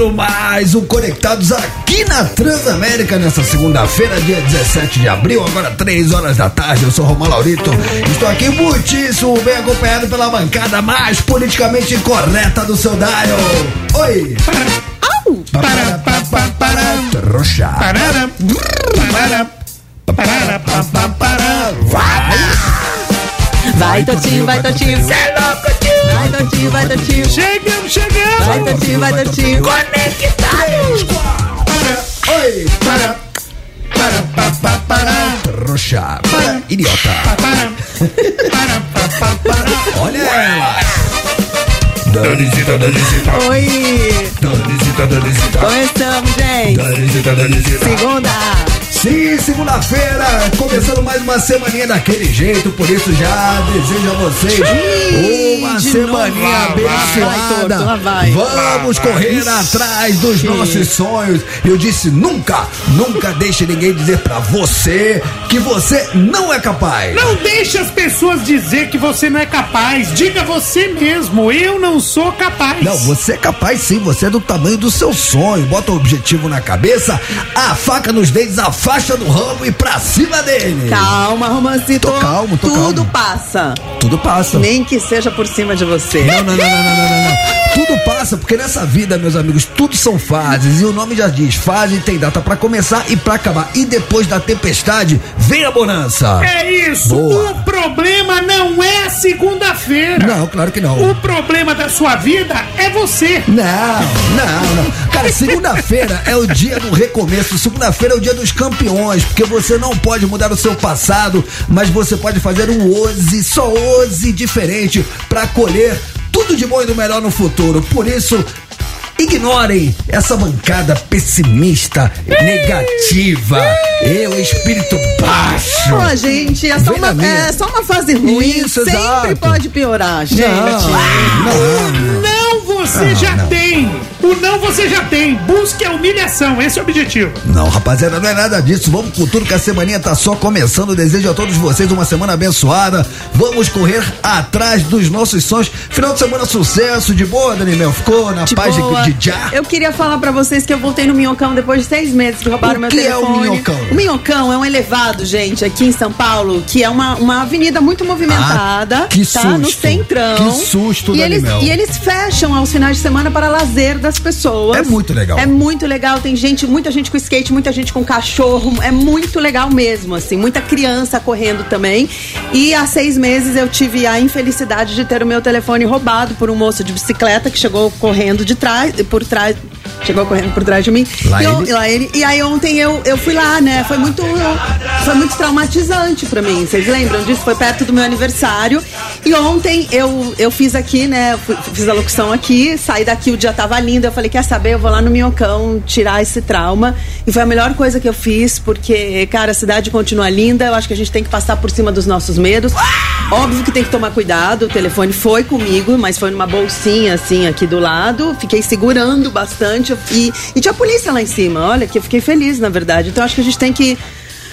começando mais um Conectados aqui na Transamérica nessa segunda-feira, dia 17 de abril, agora 3 horas da tarde. Eu sou Romão Laurito, estou aqui muitíssimo bem acompanhado pela bancada mais politicamente correta do seu Dário. Oi! Trouxa. Vai, Totinho, vai, Totinho. Cê é louco, tio. Vai, Totinho, vai, Totinho. Chegamos, chegamos. Vai, Totinho, vai, Totinho. Conectados. Oi! Para, para, para, para, para, Trouxa. Idiota. para, para, para, para. Olha ela. Danisita, Danisita, Oi! Danisita, Danisita, Começamos, gente. Danisita, Danisita. Segunda. Sim, segunda-feira, começando mais uma semaninha daquele jeito, por isso já desejo a vocês uma de semaninha novo. Lá vai. abençoada. Vai. Vamos correr atrás dos nossos sonhos. Eu disse nunca, nunca deixe ninguém dizer pra você que você não é capaz. Não deixe as pessoas dizer que você não é capaz. Diga você mesmo, eu não sou capaz. Não, você é capaz sim, você é do tamanho do seu sonho. Bota o objetivo na cabeça, a faca nos dentes, a faixa do ramo e pra cima dele. Calma, romancito. Tô calmo, tô Tudo calmo. passa. Tudo passa. Nem que seja por cima de você. Não, não, não, não, não, não, não. Tudo passa, porque nessa vida, meus amigos, tudo são fases. E o nome já diz: fase tem data pra começar e pra acabar. E depois da tempestade, vem a bonança. É isso. Boa. O problema não é segunda-feira. Não, claro que não. O problema da sua vida é você. Não, não, não. Cara, segunda-feira é o dia do recomeço. Segunda-feira é o dia dos campeões, porque você não pode mudar o seu passado, mas você pode fazer um hoje, só hoje diferente pra colher tudo de bom e do melhor no futuro. Por isso, ignorem essa bancada pessimista, negativa. Eu, espírito baixo. Ó, gente, é só, Vem uma, é só uma fase ruim. Isso, Sempre exato. pode piorar, gente. Não, não. Não você Não, já não. tem. O não você já tem. Busque a humilhação. Esse é o objetivo. Não, rapaziada, não é nada disso. Vamos com tudo que a semaninha tá só começando. Desejo a todos vocês uma semana abençoada. Vamos correr atrás dos nossos sonhos. Final de semana sucesso, de boa, Dani Mel? Ficou na De paz de- boa. de já? Eu queria falar pra vocês que eu voltei no Minhocão depois de seis meses que roubaram O meu que é o telefone. Minhocão? O Minhocão é um elevado, gente, aqui em São Paulo, que é uma, uma avenida muito movimentada. Ah, que tá? susto. No centrão. Que susto, e Dani eles, Mel. e eles fecham aos finais de semana para lazer das pessoas. É muito legal. É muito legal. Tem gente, muita gente com skate, muita gente com cachorro. É muito legal mesmo, assim. Muita criança correndo também. E há seis meses eu tive a infelicidade de ter o meu telefone roubado por um moço de bicicleta que chegou correndo de trás, por trás. Chegou correndo por trás de mim. Lá e, eu- ele? lá ele. E aí ontem eu, eu fui lá, né? Foi muito, foi muito traumatizante pra mim. Vocês lembram disso? Foi perto do meu aniversário. E ontem eu, eu fiz aqui, né? fiz a locução aqui, saí daqui, o dia tava lindo. Eu falei, quer saber? Eu vou lá no Minhocão tirar esse trauma. E foi a melhor coisa que eu fiz, porque, cara, a cidade continua linda. Eu acho que a gente tem que passar por cima dos nossos medos. Óbvio que tem que tomar cuidado. O telefone foi comigo, mas foi numa bolsinha assim aqui do lado. Fiquei segurando bastante e, e tinha polícia lá em cima. Olha, que eu fiquei feliz, na verdade. Então acho que a gente tem que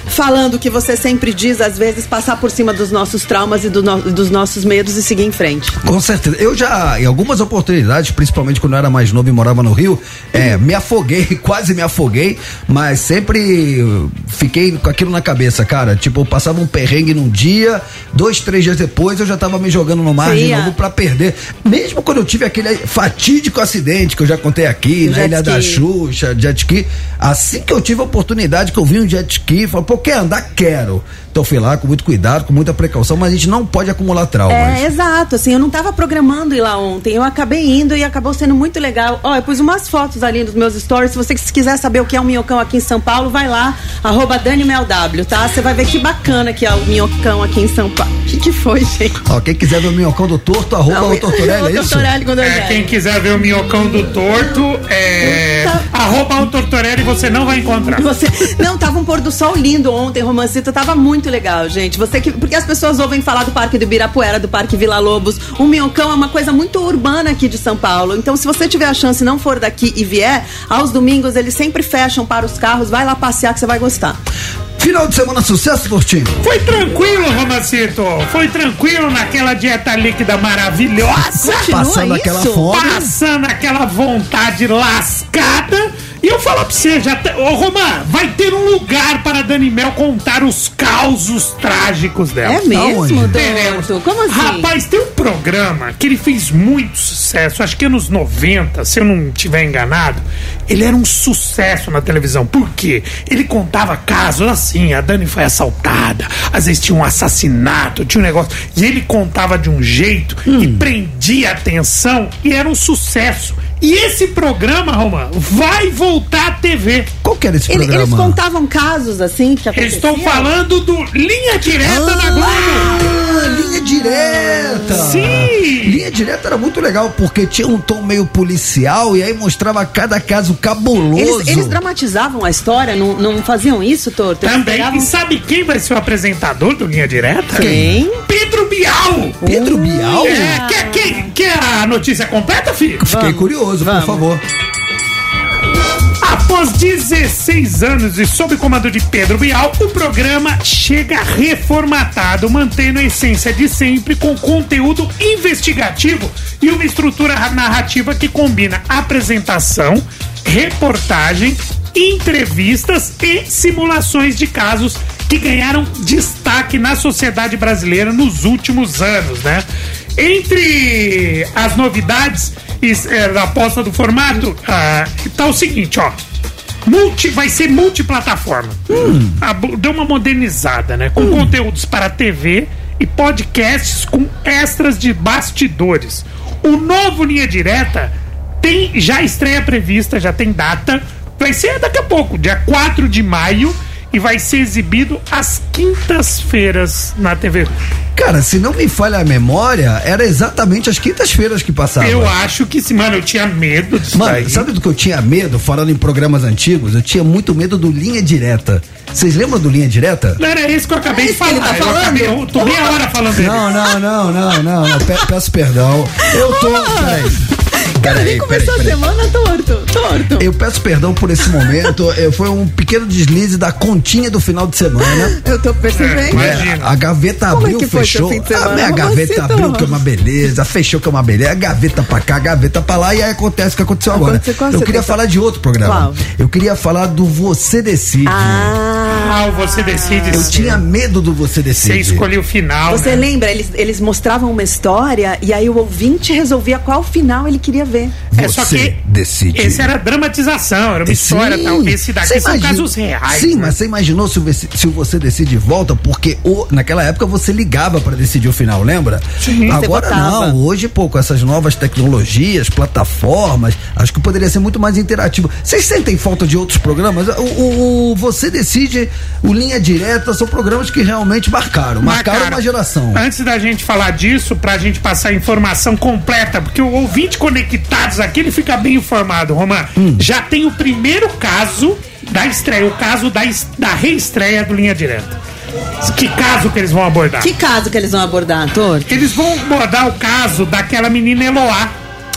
falando o que você sempre diz, às vezes passar por cima dos nossos traumas e do no- dos nossos medos e seguir em frente. Com certeza. Eu já, em algumas oportunidades, principalmente quando eu era mais novo e morava no Rio, é, me afoguei, quase me afoguei, mas sempre fiquei com aquilo na cabeça, cara. Tipo, eu passava um perrengue num dia, dois, três dias depois eu já tava me jogando no mar de Sim, novo é. pra perder. Mesmo quando eu tive aquele fatídico acidente que eu já contei aqui, O na Ilha da ski. Xuxa, jet ski, assim que eu tive a oportunidade que eu vi um jet ski, falei, pô, quer andar? Quero. Então fui lá com muito cuidado, com muita precaução, mas a gente não pode acumular traumas. É, exato, assim, eu não tava programando ir lá ontem, eu acabei indo e acabou sendo muito legal. Ó, eu pus umas fotos ali nos meus stories, se você quiser saber o que é um minhocão aqui em São Paulo, vai lá, arroba DaniMelW, tá? Você vai ver que bacana que é o minhocão aqui em São Paulo. O que, que foi, gente? Ó, quem quiser ver o minhocão do torto, arroba o Tortorelli, é o isso? Tortorelli É, quem quiser ver o minhocão do torto, é. Tá. Arroba o Tortorelli você não vai encontrar. Você... Não, tava um pôr do sol lindo ontem, Romancito. Tava muito legal, gente. Você que. Porque as pessoas ouvem falar do Parque do Ibirapuera, do Parque Vila Lobos. O Minhocão é uma coisa muito urbana aqui de São Paulo. Então, se você tiver a chance e não for daqui e vier, aos domingos eles sempre fecham para os carros. Vai lá passear que você vai gostar. Final de semana sucesso, Tortinho? Foi tranquilo, Romancito. Foi tranquilo naquela dieta líquida maravilhosa. Continua Passando isso? aquela fome. Passando aquela vontade lascada. E eu falo pra você, já te... Ô, Romã, vai ter um lugar para a Dani Mel contar os causos trágicos dela. É mesmo. Doutor? Como assim? Rapaz, tem um programa que ele fez muito sucesso, acho que anos 90, se eu não estiver enganado. Ele era um sucesso na televisão. Por quê? Ele contava casos assim: a Dani foi assaltada, às vezes tinha um assassinato, tinha um negócio. E ele contava de um jeito Hum. e prendia a atenção e era um sucesso. E esse programa, Romã, vai voltar à TV. Qual que era esse Ele- programa? eles contavam casos assim que aconteciam? estou falando do Linha Direta da Globo. Ah, linha direta! Sim! Linha direta era muito legal, porque tinha um tom meio policial e aí mostrava cada caso cabuloso. Eles, eles dramatizavam a história, não, não faziam isso, Torto? Também. pegavam- E sabe quem vai ser o apresentador do Linha Direta? Quem? Pedro Bial! Pedro Bial? É, quer, quer, quer a notícia completa, filho? Fiquei Vamos, curioso, vamos. por favor. Após 16 anos e sob o comando de Pedro Bial, o programa chega reformatado, mantendo a essência de sempre com conteúdo investigativo e uma estrutura narrativa que combina apresentação, reportagem, entrevistas e simulações de casos que ganharam destaque na sociedade brasileira nos últimos anos, né? Entre as novidades é, da aposta do formato, ah, tá o seguinte, ó. Multi, vai ser multiplataforma. Ah, bu- Deu uma modernizada, né? Com conteúdos para TV e podcasts com extras de bastidores. O novo Linha Direta tem já estreia prevista, já tem data. Vai ser daqui a pouco, dia 4 de maio. E vai ser exibido às quintas-feiras na TV. Cara, se não me falha a memória, era exatamente as quintas-feiras que passava. Eu acho que, se- mano, eu tinha medo disso Mano, daí. sabe do que eu tinha medo, falando em programas antigos? Eu tinha muito medo do Linha Direta. Vocês lembram do Linha Direta? Não era isso que eu acabei É de ele falar. tá eu, falando? acabei, eu tô meia hora falando dele. Não, não, não, não, não, não. Pe- peço perdão. Eu tô. Peraí. Cara, nem Peraí, começou peraí, a peraí. semana torto, torto. Eu peço perdão por esse momento. Eu- Foi um pequeno deslize da continha do final de semana. Eu tô percebendo. É, É, Imagina. a gaveta Como é abriu, que foi fechou. seu fim de a semana? minha Como gaveta você, abriu, que é uma beleza. Fechou, que é uma beleza. Gaveta pra cá, gaveta pra lá. E aí acontece o que aconteceu agora. Aconteceu com Eu você, queria falar de outro programa. Qual? Eu queria falar do Você Decide. Ah, Ah, você decide. Eu sim. tinha medo do Você Você Decide. escolheu o final. você né? lembra? Eles, eles mostravam uma história e aí o ouvinte resolvia qual final ele queria ver. É só Você que decide. esse era dramatização, era uma história Sim. tal. Esse daqui Você são imagina- casos reais. Sim, né? mas você imaginou se, você- se você decide volta? Porque o, naquela época você ligava pra decidir o final, lembra? Sim. Agora Você não, hoje, pô, com essas novas tecnologias, plataformas, acho que poderia ser muito mais interativo. Vocês sentem falta de outros programas? O, o- o Você Decide, o Linha Direta, são programas que realmente marcaram. Marcaram Marcaram. uma geração. Antes da gente falar disso, pra gente passar a informação completa, porque o ouvinte conectados aqui, ele fica bem informado, Romã. Hum. Já tem o primeiro caso da estreia, o caso da, da reestreia do Linha Direta. Que caso que eles vão abordar? Que caso que eles vão abordar, torto? Eles vão abordar o caso daquela menina Eloá.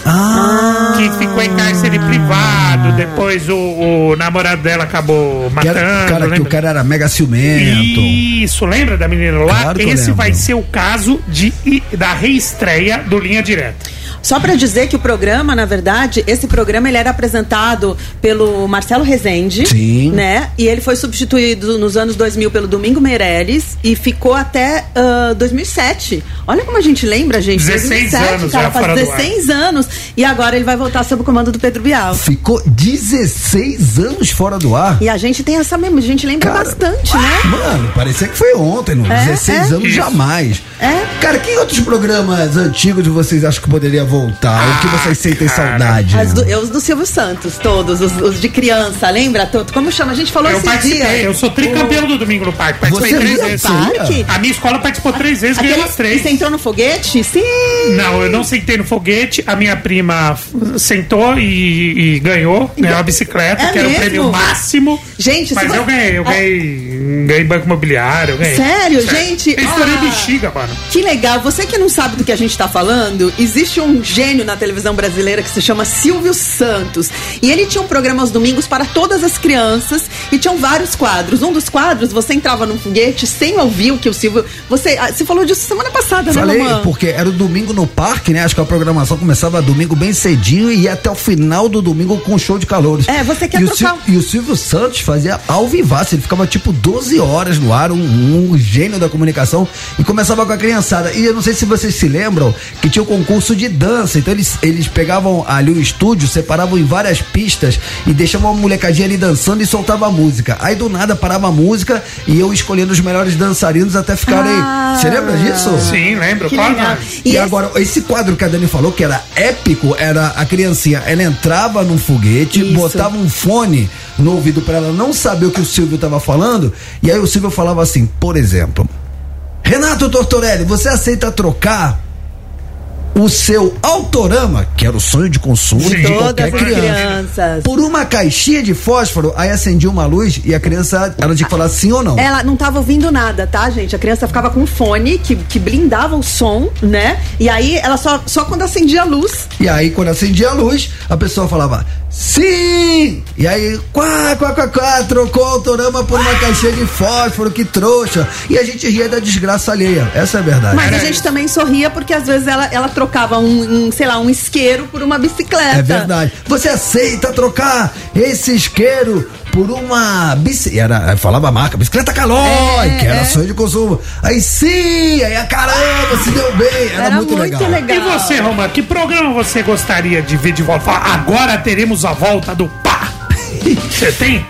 Ah, que ficou em cárcere privado, depois o, o namorado dela acabou que era- matando. cara, que o lembra? cara era mega ciumento. Isso, lembra da menina lá? Claro Esse vai ser o caso de, da reestreia do Linha Direta. Só pra dizer que o programa, na verdade, esse programa ele era apresentado pelo Marcelo Rezende, Sim. né? E ele foi substituído nos anos 2000 pelo Domingo Meirelles e ficou até ah, 2007. Olha como a gente lembra, gente. 16 anos cara, já faz fora do ar. 16 anos e agora ele vai voltar sob o comando do Pedro Bial. Ficou 16 anos fora do ar. E a gente tem essa memória, a gente lembra Cara, bastante, né? Mano, parecia que foi ontem, não. É, 16 é. anos Isso. jamais. É. Cara, que outros programas antigos vocês acham que poderia voltar? o que Ah, vocês sentem cara. saudade? As do, eu, os do Silvio Santos, todos, os, os de criança, lembra? Como chama? A gente falou Eu esses participei, dias. eu sou tricampeão do Domingo no Parque. Participei Você três vezes. parque? A minha escola participou três vezes, ganhou as três. você entrou no foguete? Sim! Não, eu não sentei no foguete, a minha prima sentou e, e ganhou, ganhou a bicicleta, É que era o mesmo? prêmio máximo. Gente, Mas eu ganhei, eu É. ganhei, ganhei banco imobiliário, ganhei. Sério, gente? Eu estourei Ah. bexiga, mano. Que legal. Você que não sabe do que a gente tá falando, existe um, um gênio na televisão brasileira que se chama Silvio Santos. E ele tinha um programa aos domingos para todas as crianças e tinham vários quadros. Um dos quadros, você entrava num foguete sem ouvir o que o Silvio. Você, ah, você falou disso semana passada, Falei, né, Mamãe? porque era o domingo no parque, né? Acho que a programação começava domingo bem cedinho e ia até o final do domingo com show de calores. É, você quer e trocar- O Sil- e o Silvio Santos fazia ao vivaço, ele ficava tipo 12 horas no ar, um, um gênio da comunicação, e começava com a criançada. E eu não sei se vocês se lembram que tinha o concurso de dança, então eles, eles pegavam ali o estúdio, separavam em várias pistas e deixavam uma molecadinha ali dançando e soltava a música. Aí do nada parava a música e eu escolhendo os melhores dançarinos até ficarem. Ah. Você lembra disso? Sim, lembro, Que claro. E, esse- agora, esse quadro que a Dani falou, que era épico, era a criancinha, ela entrava num foguete, Isso. botava um fone no ouvido pra ela não saber o que o Silvio tava falando, e aí o Silvio falava assim, por exemplo, Renato Tortorelli, você aceita trocar o seu autorama, que era o sonho de consumo Sim. de qualquer Todas criança, crianças. por uma caixinha de fósforo, aí acendia uma luz e a criança, ela tinha que falar sim ou não. Ela não tava ouvindo nada, tá, gente? A criança ficava com um fone que, que blindava o som, né? E aí ela só, só quando acendia a luz. E aí, quando acendia a luz, a pessoa falava sim! E aí, quá, quá, quá, quá, trocou o autorama por uma caixinha de fósforo, que trouxa. E a gente ria da desgraça alheia. Essa é a verdade. Mas a gente também sorria porque às vezes ela, ela trocava um, um, sei lá, um isqueiro por uma bicicleta. É verdade. Você aceita trocar esse isqueiro por uma bicicleta. Era, falava a marca, bicicleta Calói, É, que era é. sonho de consumo. Aí sim, aí a caramba, se deu bem. Era, Era muito, legal. E você, Romã, que programa você gostaria de ver de volta? Agora teremos a volta do pá. Você tem?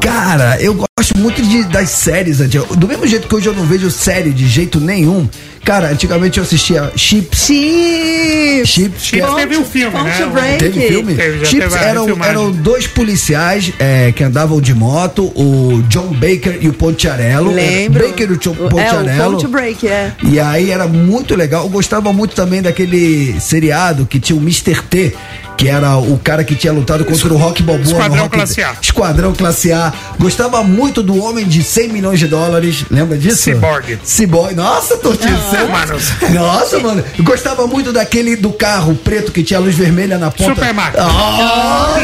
Cara, eu gosto muito de, das séries. Do mesmo jeito que hoje eu não vejo série de jeito nenhum. Cara, antigamente eu assistia Chips. Chips! Chips, Chips era- teve um filme, né? Break. Teve filme? Teve, Chips eram, eram dois policiais é, que andavam de moto, o John Baker e o Pontiarello. Lembro. Era Baker e o John É, o Pontiarello. Ponte Break, é. E aí era muito legal. Eu gostava muito também daquele seriado que tinha o Mr. T, que era o cara que tinha lutado contra o Rock Balboa Esquadrão Rock Classe A. Esquadrão Classe A. Gostava muito do Homem de 100 milhões de dólares. Lembra disso? Cyborg. Cyborg. Nossa, Tortinho. mano. Nossa, mano. Gostava muito daquele do carro preto que tinha luz vermelha na ponta. Super Máquina. Ah,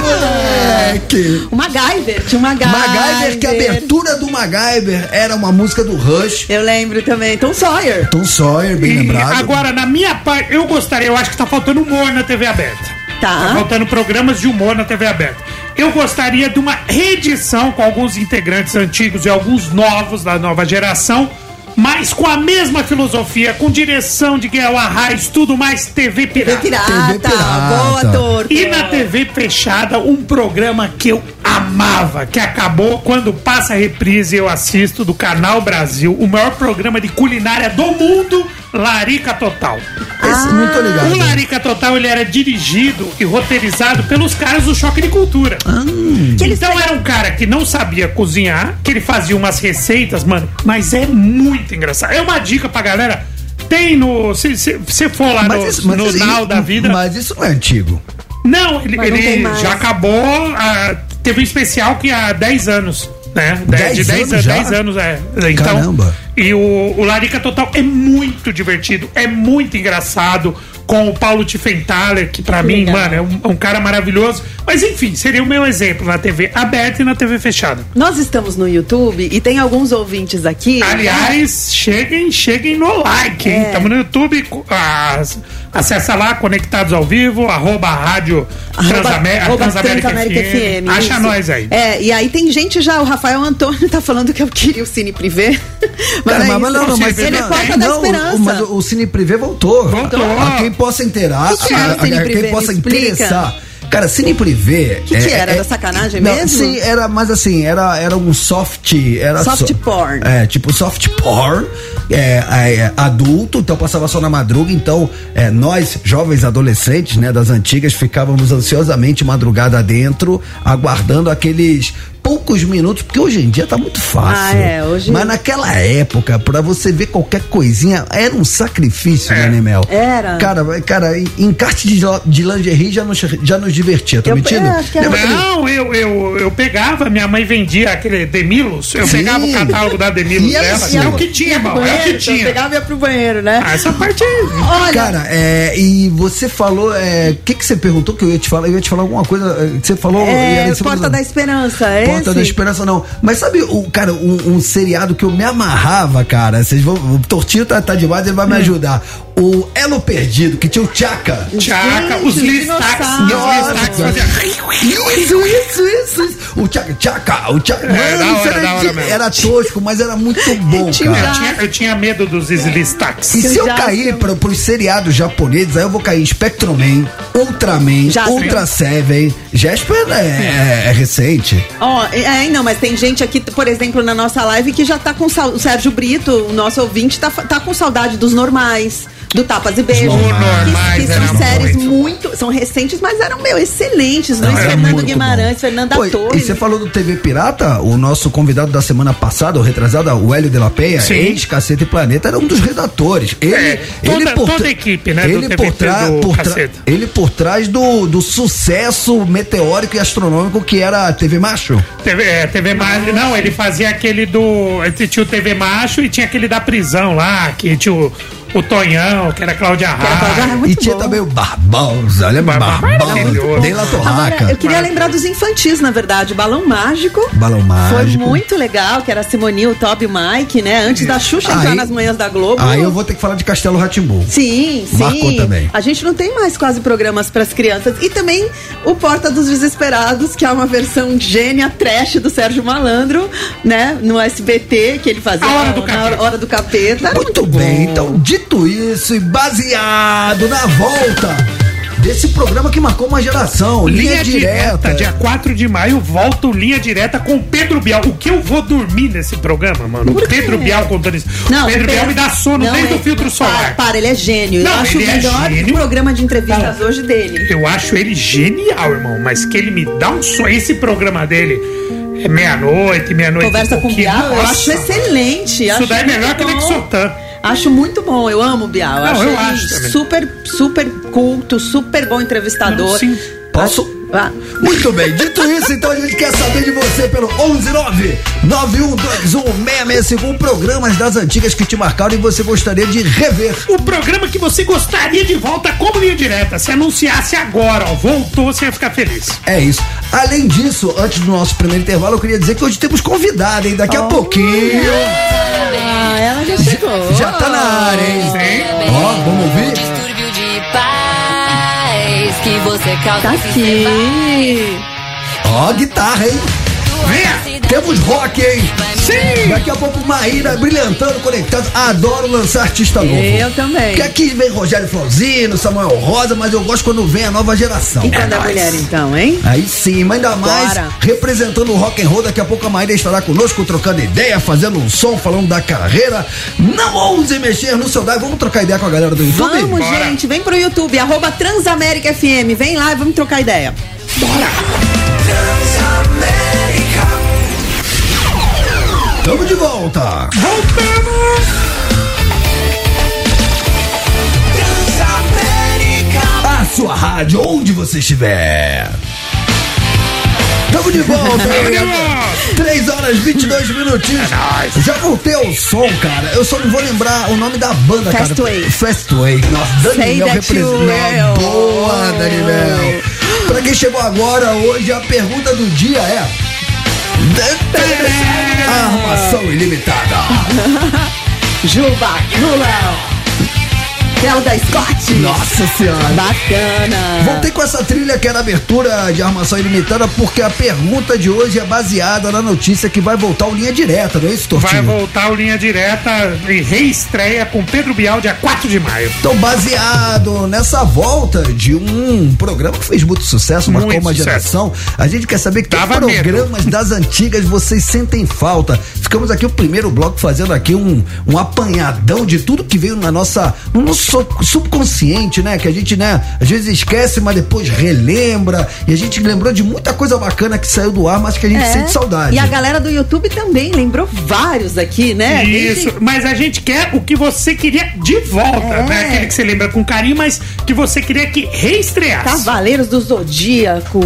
moleque. O MacGyver, tinha o MacGyver. MacGyver, que a abertura do MacGyver era uma música do Rush. Eu lembro também. Tom Sawyer. Tom Sawyer, bem E lembrado. agora, na minha parte, eu gostaria, eu acho que tá faltando humor na TV aberta. Tá. Tá faltando programas de humor na TV aberta. Eu gostaria de uma reedição com alguns integrantes antigos e alguns novos da nova geração, mas com a mesma filosofia, com direção de Guilherme Arraes, tudo mais TV TV pirata. Pirata. TV Pirata. Boa, Torto. E na TV fechada, um programa que eu amava, que acabou quando passa a reprise eu assisto do Canal Brasil, o maior programa de culinária do mundo, Larica Total. Esse não tô ligado. O Larica Total ele era dirigido e roteirizado pelos caras do Choque de Cultura. Que eles Então era um cara que não sabia cozinhar, que ele fazia umas receitas, mano, mas é muito engraçado. É uma dica pra galera. Tem no. Se você for lá no, isso- mas no isso- da vida. Mas isso não é antigo. Não, ele, Mas não ele já acabou. ah, teve um especial que há 10 anos. Né? De- Dez de 10 anos já? 10 anos, é. Então, Caramba. E o, o Larica Total é muito divertido, é muito engraçado. Com o Paulo Tiffenthaler, que pra mim, Legal. mano, é um, um cara maravilhoso. Mas enfim, seria o meu exemplo na TV aberta e na TV fechada. Nós estamos no YouTube e tem alguns ouvintes aqui. Aliás, cheguem, cheguem no like, hein? É. Estamos no YouTube. ah, acessa lá, Conectados ao Vivo, arroba rádio Arroba- Transamé- arroba Transamérica, Transamérica FM. FM, Acha isso. nós aí. É, e aí tem gente já, o Rafael Antônio tá falando que eu queria o Cine Privé. Mas, Cara, é mas, não, não, mas ele é não, porta não, da esperança. O, mas o Cine Privé voltou. Voltou. A quem possa inteirar, O que a- o Cine a- Privé? quem possa interessar. Cara, Cine Privé. Que que era? Era sacanagem mesmo? Sim, era, mas assim, era, era um soft. Era Soft só- porn. É, tipo soft porn. É, é, adulto, então passava só na madruga. Então, é, nós, jovens adolescentes, né, das antigas, ficávamos ansiosamente madrugada dentro, aguardando aqueles poucos minutos, porque hoje em dia tá muito fácil. Ah, é, hoje- Mas naquela época, pra você ver qualquer coisinha, era um sacrifício, É. né, Nemel? Era. Cara, cara, em- encarte de, de lingerie já nos, já nos divertia, tô Eu- mentindo? é, aquele- Não, eu, eu, eu pegava, minha mãe vendia aquele Demilos, eu Sim. pegava o catálogo da Demilos E dela, assim, é o que tinha, irmão, é o que banheiro, tinha. Pegava e ia pro banheiro, né? Ah, essa parte aí. Olha, Cara, é, e você falou, o que que você perguntou que eu ia te falar? Eu ia te falar alguma coisa, que você falou... e é, Porta da Esperança, é Porta esse? da Esperança não. Mas sabe, o, cara, um, um seriado que eu me amarrava, cara. Vocês vão. O Tortinho tá, tá demais, ele vai Hum. me ajudar. O Elo Perdido, que tinha o Tchaka. Gente, os listax. Isso, isso, isso, isso. O Tchaka, Tchaka, o Tchaka. É, hora, era, hora mesmo. era tosco, mas era muito bom, Tinha cara. Eu tinha, eu tinha medo dos listax. E se eu cair para pros seriados japoneses, aí eu vou cair em Spectroman, Ultraman, Já sei. Ultra Seven. Jasper é, é- é recente. Ó, é, não, mas tem gente aqui, por exemplo, na nossa live que já tá com saudade. O Sérgio Brito, o nosso ouvinte, tá, tá com saudade dos normais. Do Tapas e Beijos. Normais que, que são séries muito. muito. São recentes, mas eram, meu, excelentes. Luiz era Fernando Guimarães, bom. Fernanda Pô, Torres. E você falou do TV Pirata, o nosso convidado da semana passada, o retrasado, o Hélio de la Penha, Sim. ex-Caceta e Planeta, era um dos redatores. Ele, É, toda- toda a equipe, né, do Ele TV por, trás- do por, tra- ele por trás do, do sucesso meteórico e astronômico que era a TV Macho. TV, é, TV Macho. Não, ele fazia aquele do. ele Tinha o TV Macho e tinha aquele da prisão lá, que tinha o, o Tonhão, que era a Cláudia Raia. Muito e tinha bom. também o Barbosa, lembra? Barbosa, Barbosa, maravilhoso. Dei La Agora, Torraca. eu queria lembrar dos infantis, na verdade. Balão Mágico. Balão Foi Mágico. muito legal, que era a Simoninha, o Toby e o Mike, né? Antes da Xuxa entrar Aí- nas manhãs da Globo. Aí eu vou ter que falar de Castelo Ratimbu. Sim, sim. Marcou também. A gente não tem mais quase programas para as crianças. E também o Porta dos Desesperados, que é uma versão gênia trash do Sérgio Malandro, né? No SBT, que ele fazia A Hora do na Capeta. hora do capeta. Muito, bom. bem, então, dito isso e baseado na volta desse programa que marcou uma geração, linha, direta. dia 4 de maio, volta o Linha Direta com o Pedro Bial. O que eu vou dormir nesse programa, mano? O Por? Pedro Bial contando isso. Não, Pedro Bial me dá sono não, desde é- o filtro solar. Para, para, ele é gênio. Não, eu acho o é melhor gênio. programa de entrevistas hoje dele. Eu acho ele genial, irmão. Mas que ele me dá um sonho. Esse programa dele é meia-noite, meia-noite. Conversa e com o. Bial, eu acho excelente. Isso acho daí é melhor que o bom. Lexotan. Acho muito bom, eu amo o Bial. Não, acho eu ele acho também. super, super culto, super bom entrevistador. Não, sim. Posso? Ah, Muito bem, dito isso, então a gente quer saber de você pelo 119 9121 programas das antigas que te marcaram e você gostaria de rever. O programa que você gostaria de volta como linha direta. Se anunciasse agora, ó, voltou, você ia ficar feliz. É isso. Além disso, antes do nosso primeiro intervalo, eu queria dizer que hoje temos convidado, hein? Daqui a pouquinho. ah, ela já chegou. Já tá na área, hein? Sim. Ó, vamos ouvir? Que você causa Tá aqui. Ó, guitarra, hein? Venha. Temos rock, hein? Sim. Daqui a pouco Maíra brilhantando, conectados. Adoro lançar artista novo. Eu também. Porque aqui vem Rogério Flauzino, Samuel Rosa, mas eu gosto quando vem a nova geração. E quando é mulher, então, hein? Aí sim, mas ainda mais Bora. representando o rock and roll. Daqui a pouco a Maíra estará conosco, trocando ideia, fazendo um som, falando da carreira. Não ouse mexer no seu dial. Vamos trocar ideia com a galera do YouTube? Vamos, Bora. gente, vem pro YouTube, arroba Transamérica FM. Vem lá e vamos trocar ideia. Tamo de volta. Voltamos. A sua rádio, onde você estiver. Tamo de volta, volta. 3 horas 22 minutinhos. É. Já voltei ao som, cara. Eu só não vou lembrar o nome da banda, Fastway. cara. Fastway. Nossa, Daniel representa. Boa, Daniel. Pra quem chegou agora, hoje a pergunta do dia é. Armação ilimitada. Juba, Lula. Zelda Scott. Nossa senhora. Bacana. Voltei com essa trilha que era abertura de armação ilimitada porque a pergunta de hoje é baseada na notícia que vai voltar o linha direta, não é isso, Vai Tortinho? voltar o Linha Direta e reestreia com Pedro Bial dia 4 de maio. Então, baseado nessa volta de um programa que fez muito sucesso, marcou Muito uma sucesso. geração, a gente quer saber que Dava programas das antigas vocês sentem falta. Ficamos aqui o primeiro bloco fazendo aqui um, um apanhadão de tudo que veio na nossa, no nosso subconsciente inconsciente, né? Que a gente, né, às vezes esquece, mas depois relembra. E a gente lembrou de muita coisa bacana que saiu do ar, mas que a gente É. sente saudade. E a galera do YouTube também lembrou vários aqui, né? Isso, Desde- mas a gente quer o que você queria de volta, É. né? Aquele que você lembra com carinho, mas que você queria que reestreasse. Cavaleiros do Zodíaco.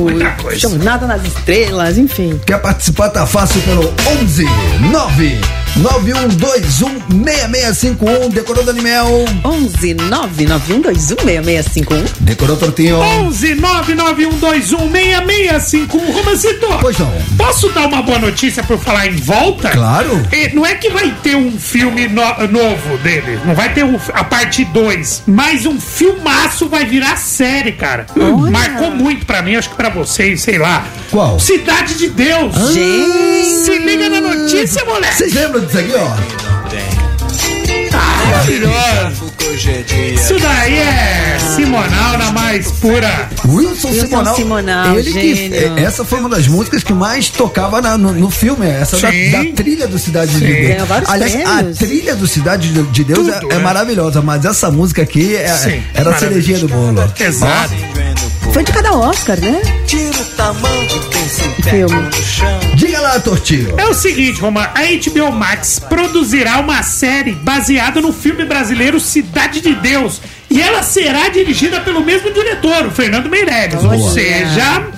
Jornada nas Estrelas, enfim. Quer participar? Tá fácil pelo 11 9 9121 6651. Decorou, Daniel? 11 991216651. Decorou, Tortinho? 11 99121 6651. Romancito, Pois não. posso dar uma boa notícia por falar em volta? Claro. É, Não é que vai ter um filme no- novo dele, não vai ter o- a parte 2, mas um filmaço vai virar série, cara. Marcou muito pra mim, acho que pra vocês, sei lá. Qual? Cidade de Deus. Gente! Se liga na notícia, moleque. Vocês lembram disso aqui, ó? Maravilhoso. Isso daí é Simonal na mais pura. Wilson, Wilson Simonal. Simonal, ele que, gênio. é, essa foi uma das músicas que mais tocava na- no, no filme, essa da, da trilha do Cidade de Sim. Deus. Ganhou vários Aliás, prêmios. a trilha do Cidade de, de Deus é, Tudo, é né? maravilhosa, mas essa música aqui é- Sim, era a cerejinha do bolo. Exato. Foi de cada Oscar, né? Tira o tamanho, pensa em Filme. no chão. Diga lá, Tortinho. É o seguinte, Roma, a HBO Max produzirá uma série baseada no filme brasileiro Cidade de Deus. E ela será dirigida pelo mesmo diretor, o Fernando Meirelles. Ou Olha. seja,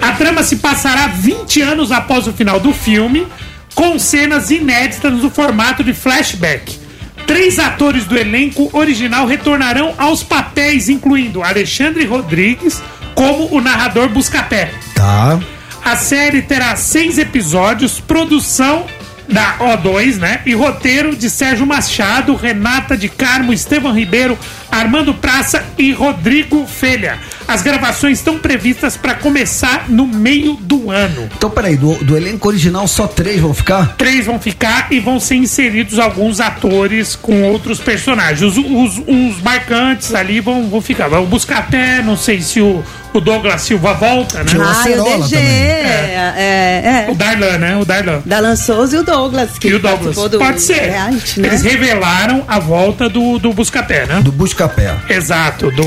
a trama se passará 20 anos após o final do filme, com cenas inéditas no formato de flashback. Três atores do elenco original retornarão aos papéis, incluindo Alexandre Rodrigues como o narrador Buscapé. Tá. A série terá seis episódios, produção da O2, né? E roteiro de Sérgio Machado, Renata de Carmo, Estevão Ribeiro, Armando Praça e Rodrigo Felha. As gravações estão previstas para começar no meio do ano. Então, peraí, do, do elenco original só três vão ficar? Três vão ficar e vão ser inseridos alguns atores com outros personagens. Os, os- os marcantes ali vão, vão ficar. O Buscapé, não sei se o, o Douglas Silva volta, né? Tinha o Ah, e o Acerola DG. também. É, é, O é. Darlan, né? O Darlan. Darlan Souza e o Douglas. Que E o Douglas. do Pode ser. reality, né? Eles revelaram a volta do, do Buscapé, né? Do Buscapé. Exato, do.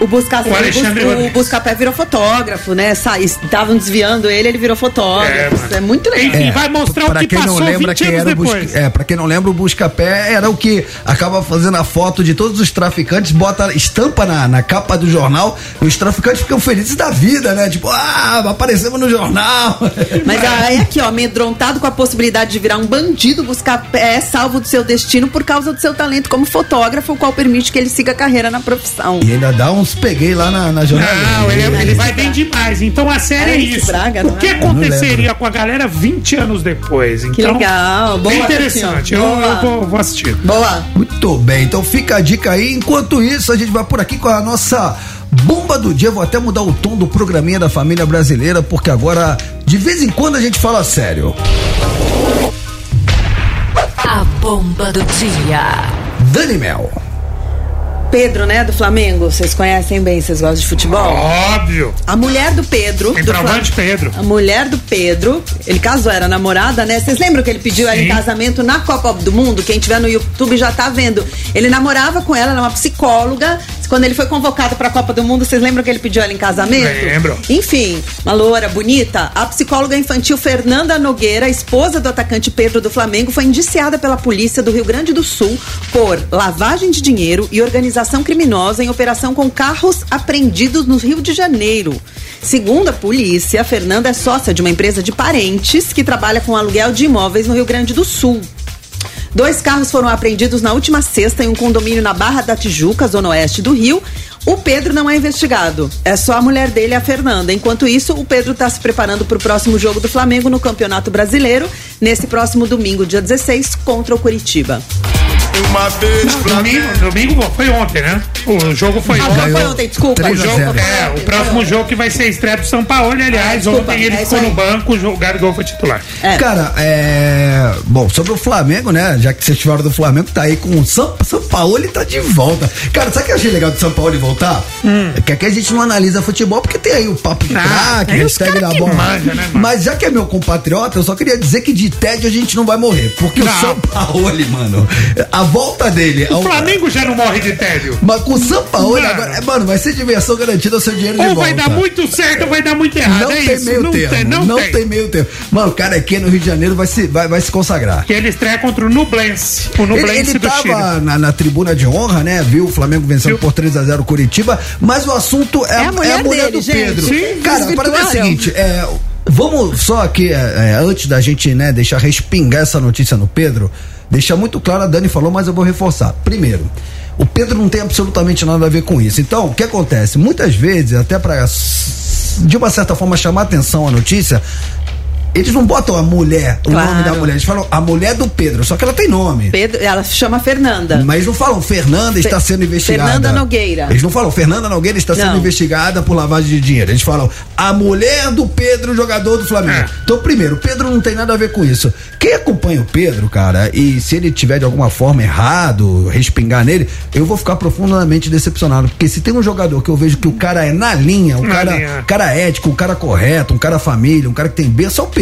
O Buscapé, O Alexandre o, Bus- o. Buscapé virou fotógrafo, né? Estavam desviando ele, ele virou fotógrafo. mano. É, muito legal. Enfim, vai mostrar pra o que quem passou não lembra 20 quem anos era o depois. Busca, é, para quem não lembra o Buscapé era o que acaba fazendo a foto de todos os traficantes, bota estampa na, na capa do jornal, e os traficantes ficam felizes da vida, né? Tipo, ah, aparecemos no jornal. Mas aí aqui, ó, amedrontado com a possibilidade de virar um bandido, Buscapé é salvo do seu destino por causa do seu talento como fotógrafo, o qual permite que ele siga a carreira na profissão. E ainda dá uns peguei lá na, na jornal. Não, ele, ele vai bem demais. Então a série é isso. Braga, o que é? aconteceria com a galera 20 anos depois? Então, Que legal. Boa, Bem interessante. Eu, eu vou, vou assistir. Boa. Muito bem, então fica a dica aí. Enquanto isso, a gente vai por aqui com a nossa bomba do dia. Vou até mudar o tom do programinha da família brasileira, porque agora, de vez em quando, a gente fala sério. A bomba do dia. Dani Mel. Pedro, né, do Flamengo, vocês conhecem bem, vocês gostam de futebol? Óbvio. A mulher do Pedro. do Centroavante Pedro. A mulher do Pedro, ele casou, era namorada, né? Vocês lembram que ele pediu ela em casamento na Copa do Mundo? Quem tiver no YouTube já tá vendo. Ele namorava com ela, era uma psicóloga. Quando ele foi convocado pra Copa do Mundo, vocês lembram que ele pediu ela em casamento? Lembro. Enfim, uma loura bonita. A psicóloga infantil Fernanda Nogueira, esposa do atacante Pedro do Flamengo, foi indiciada pela polícia do Rio Grande do Sul por lavagem de dinheiro e organização criminosa em operação com carros apreendidos no Rio de Janeiro. Segundo a polícia, a Fernanda é sócia de uma empresa de parentes que trabalha com aluguel de imóveis no Rio Grande do Sul. Dois carros foram apreendidos na última sexta em um condomínio na Barra da Tijuca, zona oeste do Rio. O Pedro não é investigado. É só a mulher dele, a Fernanda. Enquanto isso, o Pedro está se preparando para o próximo jogo do Flamengo no Campeonato Brasileiro, nesse próximo domingo, dia 16, contra o Curitiba. Uma vez Domingo, domingo foi ontem, né? O jogo foi Ah, ontem. não foi ontem, desculpa. O jogo, é, o próximo jogo que vai ser estreia do São Paulo, aliás, Ah, desculpa, ontem ele é ficou no banco, o Gabigol foi titular. É. Cara, é. Bom, sobre o Flamengo, né? Já que vocês falaram do Flamengo, tá aí com o São, São Paulo, ele tá de volta. Cara, sabe o que eu achei legal de São Paulo ele voltar? É que aqui a gente não analisa futebol porque tem aí o papo de Ah, craque, hashtag da que bola. manja, né? Mas já que é meu compatriota, eu só queria dizer que de tédio a gente não vai morrer. Porque o Não. São Paulo, mano, a volta dele. O ao- Flamengo já não morre de tédio. Mas com o Sampaoli Mano. agora. é, Mano, vai ser diversão garantida o seu dinheiro de Ou volta. vai dar muito certo ou vai dar muito errado. Não é tem isso. meio não termo. tem, não, não tem. tem meio termo. Mano, o cara aqui no Rio de Janeiro vai se, vai, vai se consagrar. Que ele estreia contra o Nublense. O Ele, Nublense ele do Chile. tava na, na tribuna de honra, né? Viu o Flamengo vencendo Viu? por 3x0 Curitiba, mas o assunto é, É a mulher dele, do gente. Pedro. Sim, Cara, a parada é a virtuaram. seguinte, é, vamos só aqui, é, é, antes da gente, né, deixar respingar essa notícia no Pedro, deixar muito claro, a Dani falou, mas eu vou reforçar. Primeiro, o Pedro não tem absolutamente nada a ver com isso. Então, o que acontece? Muitas vezes, até pra de uma certa forma chamar atenção a notícia, eles não botam a mulher, o Claro. nome da mulher, eles falam a mulher do Pedro, só que ela tem nome. Pedro, ela se chama Fernanda. Mas não falam Fernanda está sendo investigada. Fernanda Nogueira. Eles não falam Fernanda Nogueira está sendo Não. investigada por lavagem de dinheiro. Eles falam a mulher do Pedro, jogador do Flamengo. É. Então, primeiro, o Pedro não tem nada a ver com isso. Quem acompanha o Pedro, cara, e se ele tiver de alguma forma errado, respingar nele, eu vou ficar profundamente decepcionado. Porque se tem um jogador que eu vejo que o cara é na linha, o Na cara, linha. cara ético, um cara correto, um cara família, um cara que tem berço, é o Pedro.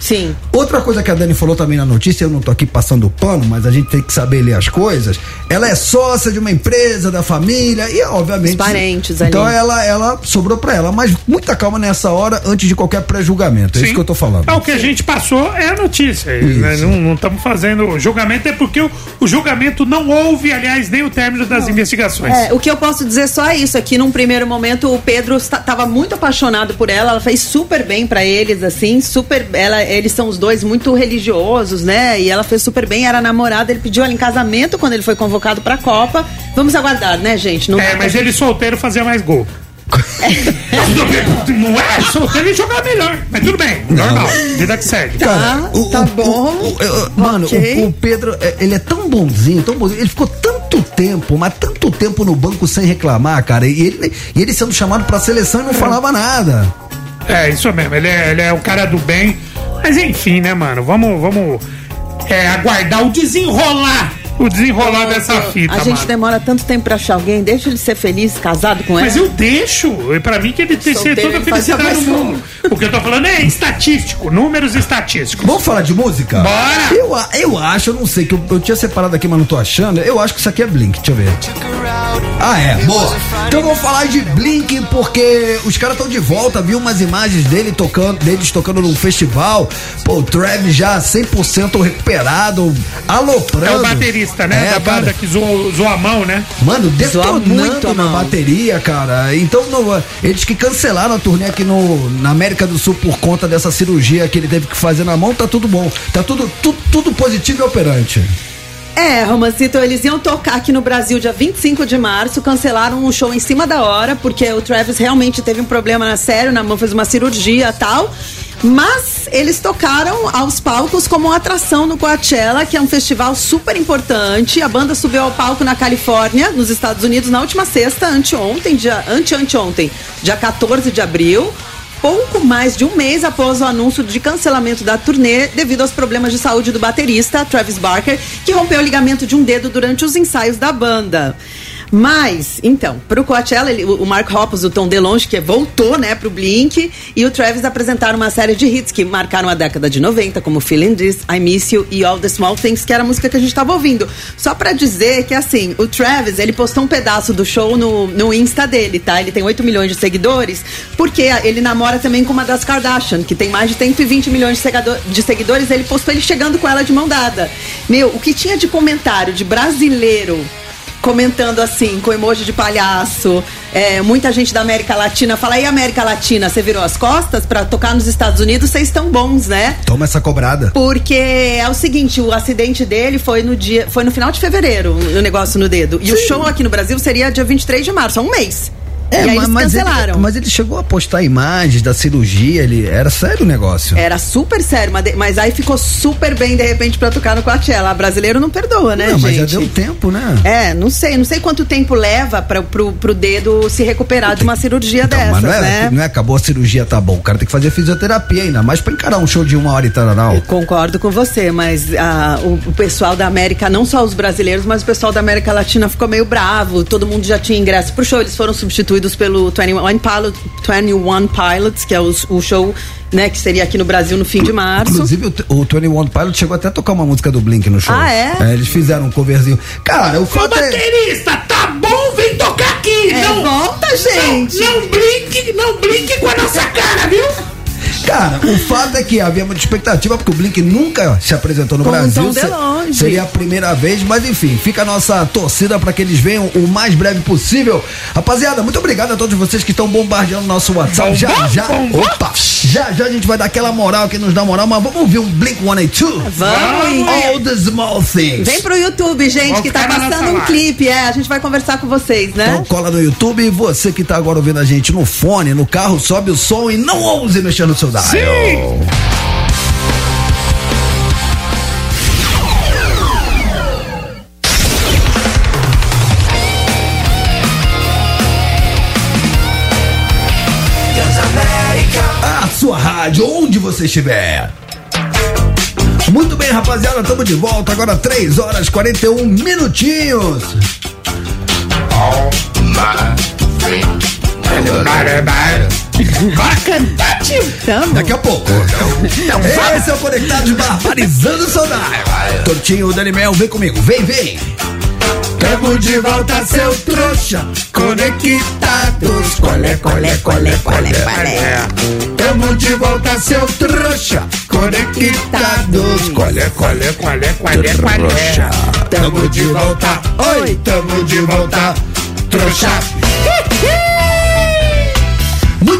Sim. Outra coisa que a Dani falou também na notícia, eu não tô aqui passando pano, mas a gente tem que saber ler as coisas. Ela é sócia de uma empresa, da família, e obviamente. Os parentes ali. Então ela, ela sobrou pra ela. Mas muita calma nessa hora, antes de qualquer pré-julgamento. É isso que eu tô falando. Ah, o que a gente passou é a notícia. Isso. né? Não estamos fazendo julgamento, é porque o, o julgamento não houve, aliás, nem o término das investigações. É, o que eu posso dizer só é isso aqui num primeiro momento o Pedro estava muito apaixonado por ela, ela fez super bem pra eles assim, super, ela, eles são os dois muito religiosos, né? E ela fez super bem, era namorada, ele pediu ela em casamento quando ele foi convocado pra Copa. Vamos aguardar, né, gente? Não É, mas pra- ele solteiro fazia mais gol. não é? Solteiro ele jogava melhor. Mas tudo bem, normal. Vida que segue. Tá, tá bom. o- o- mano, Ok. o, o Pedro, é, ele é tão bonzinho, tão bonzinho. Ele ficou tanto tempo, mas tanto tempo no banco sem reclamar, cara. E ele, e ele sendo chamado pra seleção e não falava nada. É, isso mesmo. Ele é, ele é o cara do bem. Mas enfim, né, mano? Vamos, vamos é, aguardar o desenrolar. O desenrolar dessa fita, A gente mano. demora tanto tempo pra achar alguém, deixa ele ser feliz, casado com Mas ela. eu deixo. E Pra mim que ele tem que ser toda a felicidade do mundo. O que eu tô falando é estatístico, números estatísticos. Vamos falar de música? Bora! Eu, eu acho, eu não sei, que eu, eu tinha separado aqui, mas não tô achando. Eu acho que isso aqui é Blink, deixa eu ver. Ah, é? Boa. Então vamos falar de Blink, porque os caras estão de volta, viu umas imagens dele tocando, deles tocando num festival. Pô, o Travis já 100% recuperado, aloprando. É o baterista, né? É, da cara. banda que zoou, zoou a mão, né? Mano, muito detonando a na mão. bateria, cara. Então, no- eles que cancelaram a turnê aqui no, na América do Sul por conta dessa cirurgia que ele teve que fazer na mão, tá tudo bom. Tá tudo, tudo, tudo positivo e operante. É, Romancito, eles iam tocar aqui no Brasil dia 25 de março, cancelaram um show em cima da hora, porque o Travis realmente teve um problema na sério, na mão fez uma cirurgia tal. Mas eles tocaram aos palcos como uma atração no Coachella, que é um festival super importante. A banda subiu ao palco na Califórnia, nos Estados Unidos, na última sexta, anteontem, dia, ante-anteontem, dia 14 de abril pouco mais de um mês após o anúncio de cancelamento da turnê devido aos problemas de saúde do baterista Travis Barker, que rompeu o ligamento de um dedo durante os ensaios da banda. Mas, então, pro Coachella, ele- o Mark Hoppus, o Tom DeLonge, que voltou, né, pro Blink, e o Travis apresentaram uma série de hits que marcaram a década de 90, como Feeling This, I Miss You e All the Small Things, que era a música que a gente tava ouvindo. Só pra dizer que, assim, o Travis, ele postou um pedaço do show no, no Insta dele, tá? Ele tem 8 milhões de seguidores, porque ele namora também com uma das Kardashian, que tem mais de 120 milhões de, segador- de seguidores. Ele postou ele chegando com ela de mão dada. Meu, o que tinha de comentário de brasileiro comentando assim, com emoji de palhaço. É, muita gente da América Latina fala: e América Latina, você virou as costas pra tocar nos Estados Unidos? Vocês estão bons, né? Toma essa cobrada. Porque é o seguinte, o acidente dele foi no dia, foi no final de fevereiro, o negócio no dedo. E o show aqui no Brasil seria dia 23 de março, há um mês. E aí eles cancelaram. Ele, mas ele chegou a postar imagens da cirurgia, ele era sério o negócio. Era super sério, mas, mas aí ficou super bem de repente pra tocar no Coachella. Brasileiro não perdoa, né, não, mas gente? já deu tempo, né? É, não sei, não sei quanto tempo leva pra, pro, pro dedo se recuperar de uma cirurgia Então, dessas, mas não é, né? não é acabou a cirurgia, tá bom. O cara tem que fazer fisioterapia ainda, mais pra encarar um show de uma hora e tal. Eu Concordo com você, mas ah, o, o pessoal da América, não só os brasileiros, mas o pessoal da América Latina ficou meio bravo. Todo mundo já tinha ingresso pro show, eles foram substituídos distribuídos pelo 21 Pilot, 21 Pilots, que é o, o show né, que seria aqui no Brasil no fim de março. Inclusive, o, o Tony One Pilot chegou até a tocar uma música do Blink no show. Ah, é? eles fizeram um coverzinho. Cara, o Ô, fato é. baterista, tá bom? Vem tocar aqui! É, não, volta, gente! Não, não brinque, não brinque com a nossa cara, viu? Cara, o fato é que havia muita expectativa, porque o Blink nunca se apresentou no Com Brasil. Tom Se- DeLonge. Seria a primeira vez, mas enfim, fica a nossa torcida para que eles venham o mais breve possível. Rapaziada, muito obrigado a todos vocês que estão bombardeando nosso WhatsApp. Já, já. Opa! Já, já a gente vai dar aquela moral que nos dá moral, mas vamos ouvir um Blink 182. Vamos! All the small things. Vem pro YouTube, gente, Vamos que tá passando um clipe. É, a gente vai conversar com vocês, né? Então cola no YouTube e você que tá agora ouvindo a gente no fone, no carro, sobe o som e não ouse mexer no seu dial. Sim! a sua rádio, onde você estiver. Muito bem, rapaziada, estamos de volta agora 3 horas 41 minutinhos. Bacana, tio! Tamo. Daqui a pouco. Esse é o Conectados Barbarizando o Soldado. Tortinho, Dani Mel, vem comigo, vem, vem. Tamo de volta, seu trouxa. Conectados. Colé, colé, colé, colé, colé. Tamo de volta, seu trouxa. Conectados. Colé, colé, Qual é, qual é, qual é? trouxa. Tamo de volta. Oi, tamo de volta. Trouxa.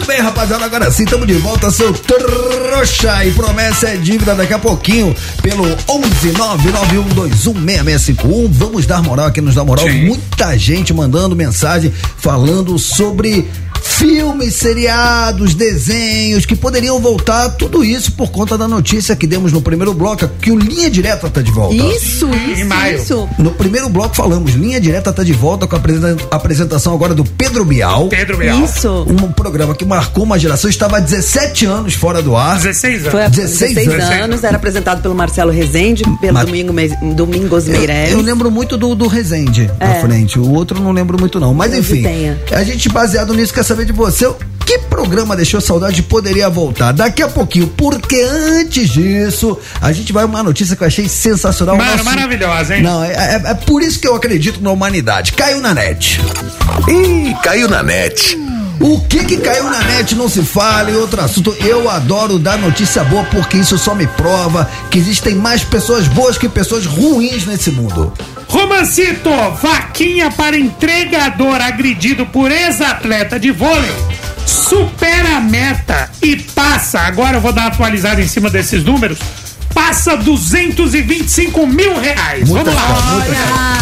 Bem, rapaziada, agora sim, estamos de volta, seu trouxa. E promessa é dívida daqui a pouquinho, pelo 11991216651. Vamos dar moral aqui, nos dá moral. Sim. Muita gente mandando mensagem falando sobre filmes, seriados, desenhos que poderiam voltar. Tudo isso por conta da notícia que demos no primeiro bloco, que o Linha Direta tá de volta. Isso, isso, maio. isso. No primeiro bloco falamos, Linha Direta tá de volta com a apresen- apresentação agora do Pedro Bial. Pedro Bial. Isso. Um programa que marcou uma geração, estava há 17 anos fora do ar. 16 anos. Foi há 16 16, anos. anos, era apresentado pelo Marcelo Rezende, pelo Mas- Domingo Domingos Eu, Meirelles. eu lembro muito do, do Rezende à É. frente. O outro eu não lembro muito, não. Mas enfim, a gente, baseado nisso, quer saber de você. Que programa deixou saudade e poderia voltar? Daqui a pouquinho, porque antes disso, a gente vai uma notícia que eu achei sensacional. Mano, maravilhosa, hein? Não, é, é- é por isso que eu acredito na humanidade. Caiu na net. Ih, caiu na net. O que que caiu na net não se fala e outro assunto. Eu adoro dar notícia boa porque isso só me prova que existem mais pessoas boas que pessoas ruins nesse mundo. Romancito, vaquinha para entregador agredido por ex-atleta de vôlei. Supera a meta e passa. Agora eu vou dar uma atualizada em cima desses números. Passa 225 mil reais. Muita Vamos lá.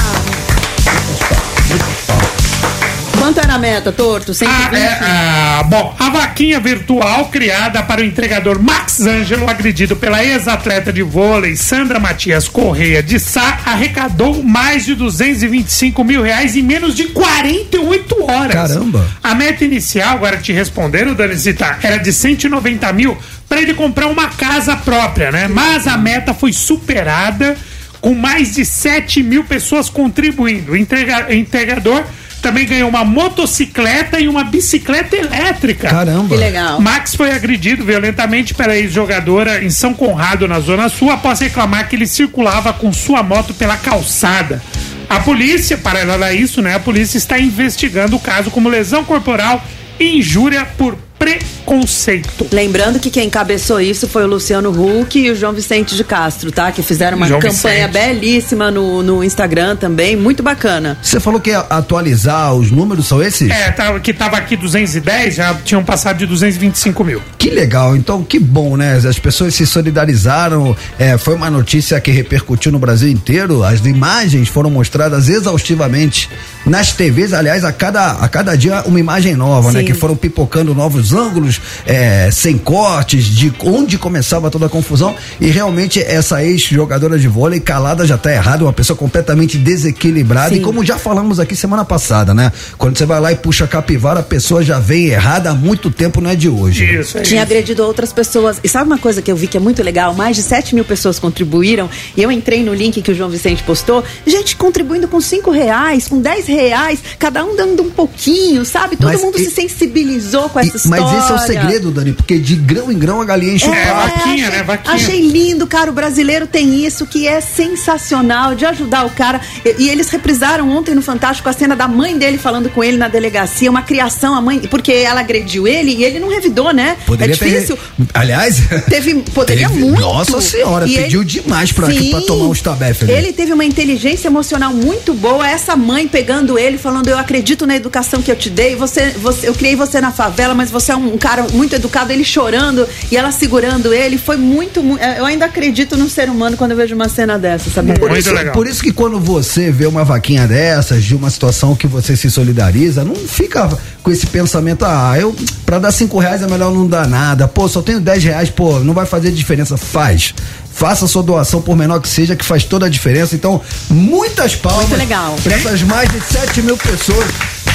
Quanto era a meta, Torto? 120? Ah, é, ah, bom, a vaquinha virtual criada para o entregador Max Ângelo, agredido pela ex-atleta de vôlei Sandra Matias Correia de Sá, arrecadou mais de 225 mil reais em menos de 48 horas. Caramba. A meta inicial, agora te respondendo, Dani Zita, era de 190 mil para ele comprar uma casa própria, né? Mas a meta foi superada com mais de 7 mil pessoas contribuindo. O entrega- entregador também ganhou uma motocicleta e uma bicicleta elétrica. Caramba. Que legal. Max foi agredido violentamente pela ex-jogadora em São Conrado, na Zona Sul, após reclamar que ele circulava com sua moto pela calçada. A polícia, paralelo a isso, né? A polícia está investigando o caso como lesão corporal e injúria por preconceito. Lembrando que quem encabeçou isso foi o Luciano Huck e o João Vicente de Castro, tá? Que fizeram uma João campanha Vicente. belíssima no, no Instagram também, muito bacana. Você falou que ia atualizar os números, são esses? É, tava, que tava aqui 210, já tinham passado de 225 mil. Que legal, então que bom, né? As pessoas se solidarizaram. é, foi uma notícia que repercutiu no Brasil inteiro. As imagens foram mostradas exaustivamente nas TVs. Aliás, a cada, a cada dia uma imagem nova, né? Sim. Que foram pipocando novos ângulos é, sem cortes, de onde começava toda a confusão. E realmente essa ex-jogadora de vôlei calada já tá errada, uma pessoa completamente desequilibrada. Sim. E como já falamos aqui semana passada, né? Quando você vai lá e puxa a capivara, a pessoa já vem errada há muito tempo, não é de hoje. Isso, é Tinha isso. agredido outras pessoas. E sabe uma coisa que eu vi que é muito legal? Mais de 7 mil pessoas contribuíram. E eu entrei no link que o João Vicente postou. Gente contribuindo com 5 reais, com 10 reais, cada um dando um pouquinho, sabe? Todo Mas mundo e- se sensibilizou com E- essa história. mas esse é o segredo, Dani, porque de grão em grão a galinha enche o É, prato. vaquinha, achei, né? Vaquinha. Achei lindo, cara. O brasileiro tem isso que é sensacional de ajudar o cara. E, e eles reprisaram ontem no Fantástico a cena da mãe dele falando com ele na delegacia, uma criação, a mãe, porque ela agrediu ele e ele não revidou, né? Poderia é difícil. ter. Aliás, Teve, poderia Teve- muito. Nossa senhora, E pediu demais pra- pra tomar uns tabef ali. Ele teve uma inteligência emocional muito boa. Essa mãe pegando ele, falando: Eu acredito na educação que eu te dei. Você, você, eu criei você na favela, mas você é um cara muito educado. Ele chorando e ela segurando ele. Foi muito. mu- Eu ainda acredito no ser humano quando eu vejo uma cena dessa, sabe? Muito Por isso, legal. por isso que quando você vê uma vaquinha dessas, de uma situação que você se solidariza, não fica com esse pensamento, ah, eu, pra dar cinco reais é melhor não dar nada, pô, só tenho 10 reais, pô, não vai fazer diferença. Faz. Faça sua doação, por menor que seja, que faz toda a diferença. Então, muitas palmas Muito legal. pra essas mais de 7 mil pessoas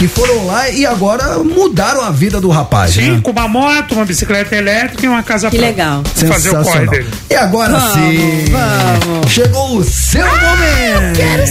que foram lá e agora mudaram a vida do rapaz, Sim, né? com uma moto, uma bicicleta elétrica e uma casa Que própria. legal. Fazer o corre Sensacional. dele. E agora Vamos, sim, vamos. chegou o seu momento. Quero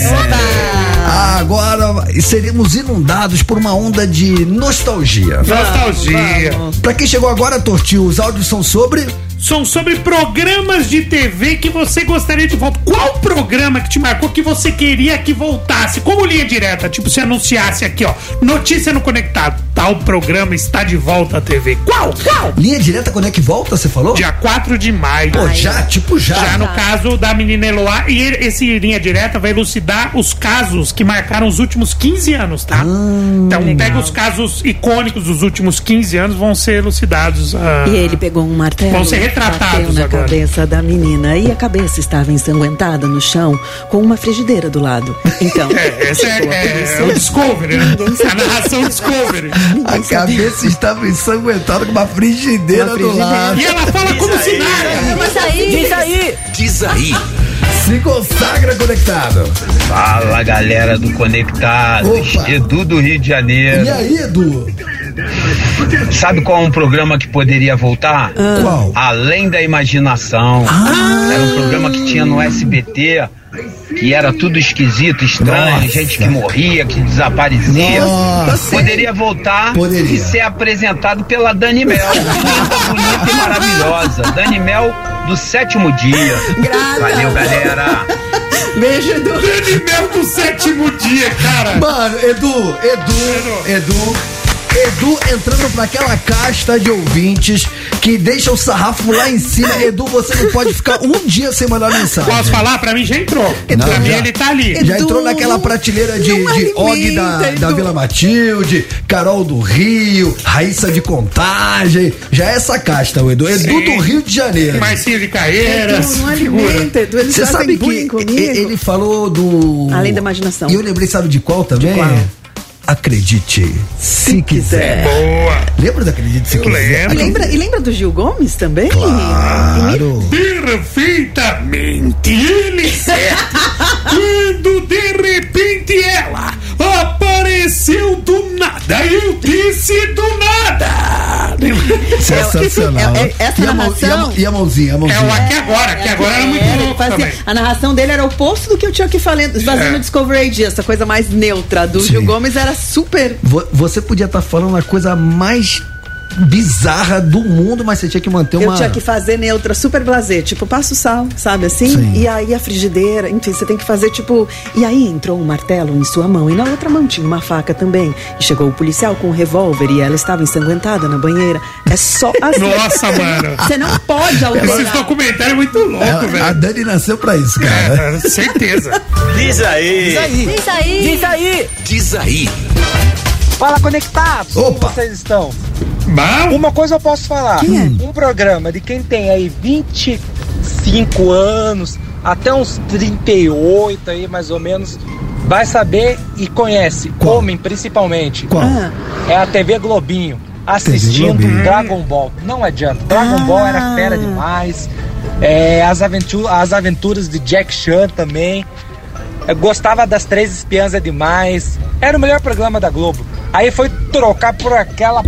Agora seremos inundados por uma onda de nostalgia. Nostalgia. Pra quem chegou agora, Tortil, os áudios são sobre. São sobre programas de TV que você gostaria de voltar. Qual programa que te marcou que você queria que voltasse? Como linha direta, tipo, se anunciasse aqui, ó, notícia no conectado. Tal programa está de volta à TV. Qual? Qual? Linha direta, quando é que volta, você falou? Dia 4 de maio. Pô, já, tipo já. Já no caso da menina Eloá, e esse linha direta vai elucidar os casos que marcaram os últimos 15 anos, tá? então pega os casos icônicos dos últimos 15 anos, vão ser elucidados. ah, E ele pegou um martelo, Vão ser retratados na agora. cabeça da menina e a cabeça estava ensanguentada no chão com uma frigideira do lado. Então, É, esse é, é, é o Discovery, né? A narração Discovery. A cabeça estava ensanguentada com uma frigideira, Uma do frigideira. lado. E ela fala como se nada. Mas aí, Diz aí! Diz aí. Se consagra conectado. Fala galera do Conectados, Opa. Edu do Rio de Janeiro. E aí, Edu? Sabe qual é um programa que poderia voltar? Qual? Além da imaginação. Era um programa que tinha no SBT, que era tudo esquisito, estranho, Nossa. gente que morria, que desaparecia. Nossa. Poderia voltar Poderia. e ser apresentado pela Dani Mel, bonita e maravilhosa. Dani Mel do sétimo dia. Valeu, galera. beijo do. Dani Mel do sétimo dia, cara. Mano, Edu, Edu, Edu. Edu entrando pra aquela casta de ouvintes que deixa o sarrafo lá em cima. Edu, você não pode ficar um dia sem mandar mensagem. Posso falar? Pra mim já entrou. Não, pra mim já. ele tá ali. Já Edu, entrou naquela prateleira de, de Og da, da. Vila Matilde, Carol do Rio, Raíssa de Contagem. Já é essa casta, o Edu. Edu Sim. do Rio de Janeiro. Marcinho de Carreiras. Edu, não figura. alimenta, Edu, eles Você sabe que comigo. ele falou do. Além da imaginação. E eu lembrei, sabe de qual também? qual? Acredite, se, quiser. Boa. Lembra do Acredite se Eu quiser? lembro. E lembra, e lembra do Gil Gomes também? Claro. Perfeitamente ele certo. Quando de repente ela apareceu do nada. Eu disse do nada. Sensacional. É- é- essa e, a mão- narração- e a e a mãozinha, a É mãozinha. o aqui agora, aqui agora era muito É, louco fazia- também. a narração dele era o oposto do que eu tinha aqui falando, fazendo É. no Discovery ID, essa coisa mais neutra. Do Sim. Gil Gomes era super. Vo- Você podia estar falando a coisa mais bizarra do mundo, mas você tinha que manter uma. Eu tinha que fazer neutra, super blazer, tipo, passa o sal, sabe assim? Sim. E aí a frigideira, enfim, você tem que fazer tipo. E aí entrou um martelo em sua mão e na outra mão tinha uma faca também. E chegou o policial com um revólver e ela estava ensanguentada na banheira. É só assim. Nossa, mano. Você não pode Esse alterar. documentário é muito louco, a velho. Dani nasceu pra isso, cara. É, certeza. Diz aí! Diz aí. Diz aí! Diz aí. Fala conectados! Opa. Como vocês estão? Bom, Uma coisa eu posso falar. Um programa de quem tem aí 25 anos até uns 38 aí mais ou menos vai saber e conhece, Qual? homem principalmente. Qual? Ah, É a TV Globinho. assistindo Globinho. Dragon Ball. Não adianta, Dragon Ball era fera demais. É, as, aventu as aventuras de Jack Chan também. Eu gostava das Três Espiãs é demais. Era o melhor programa da Globo. Aí foi trocar por aquela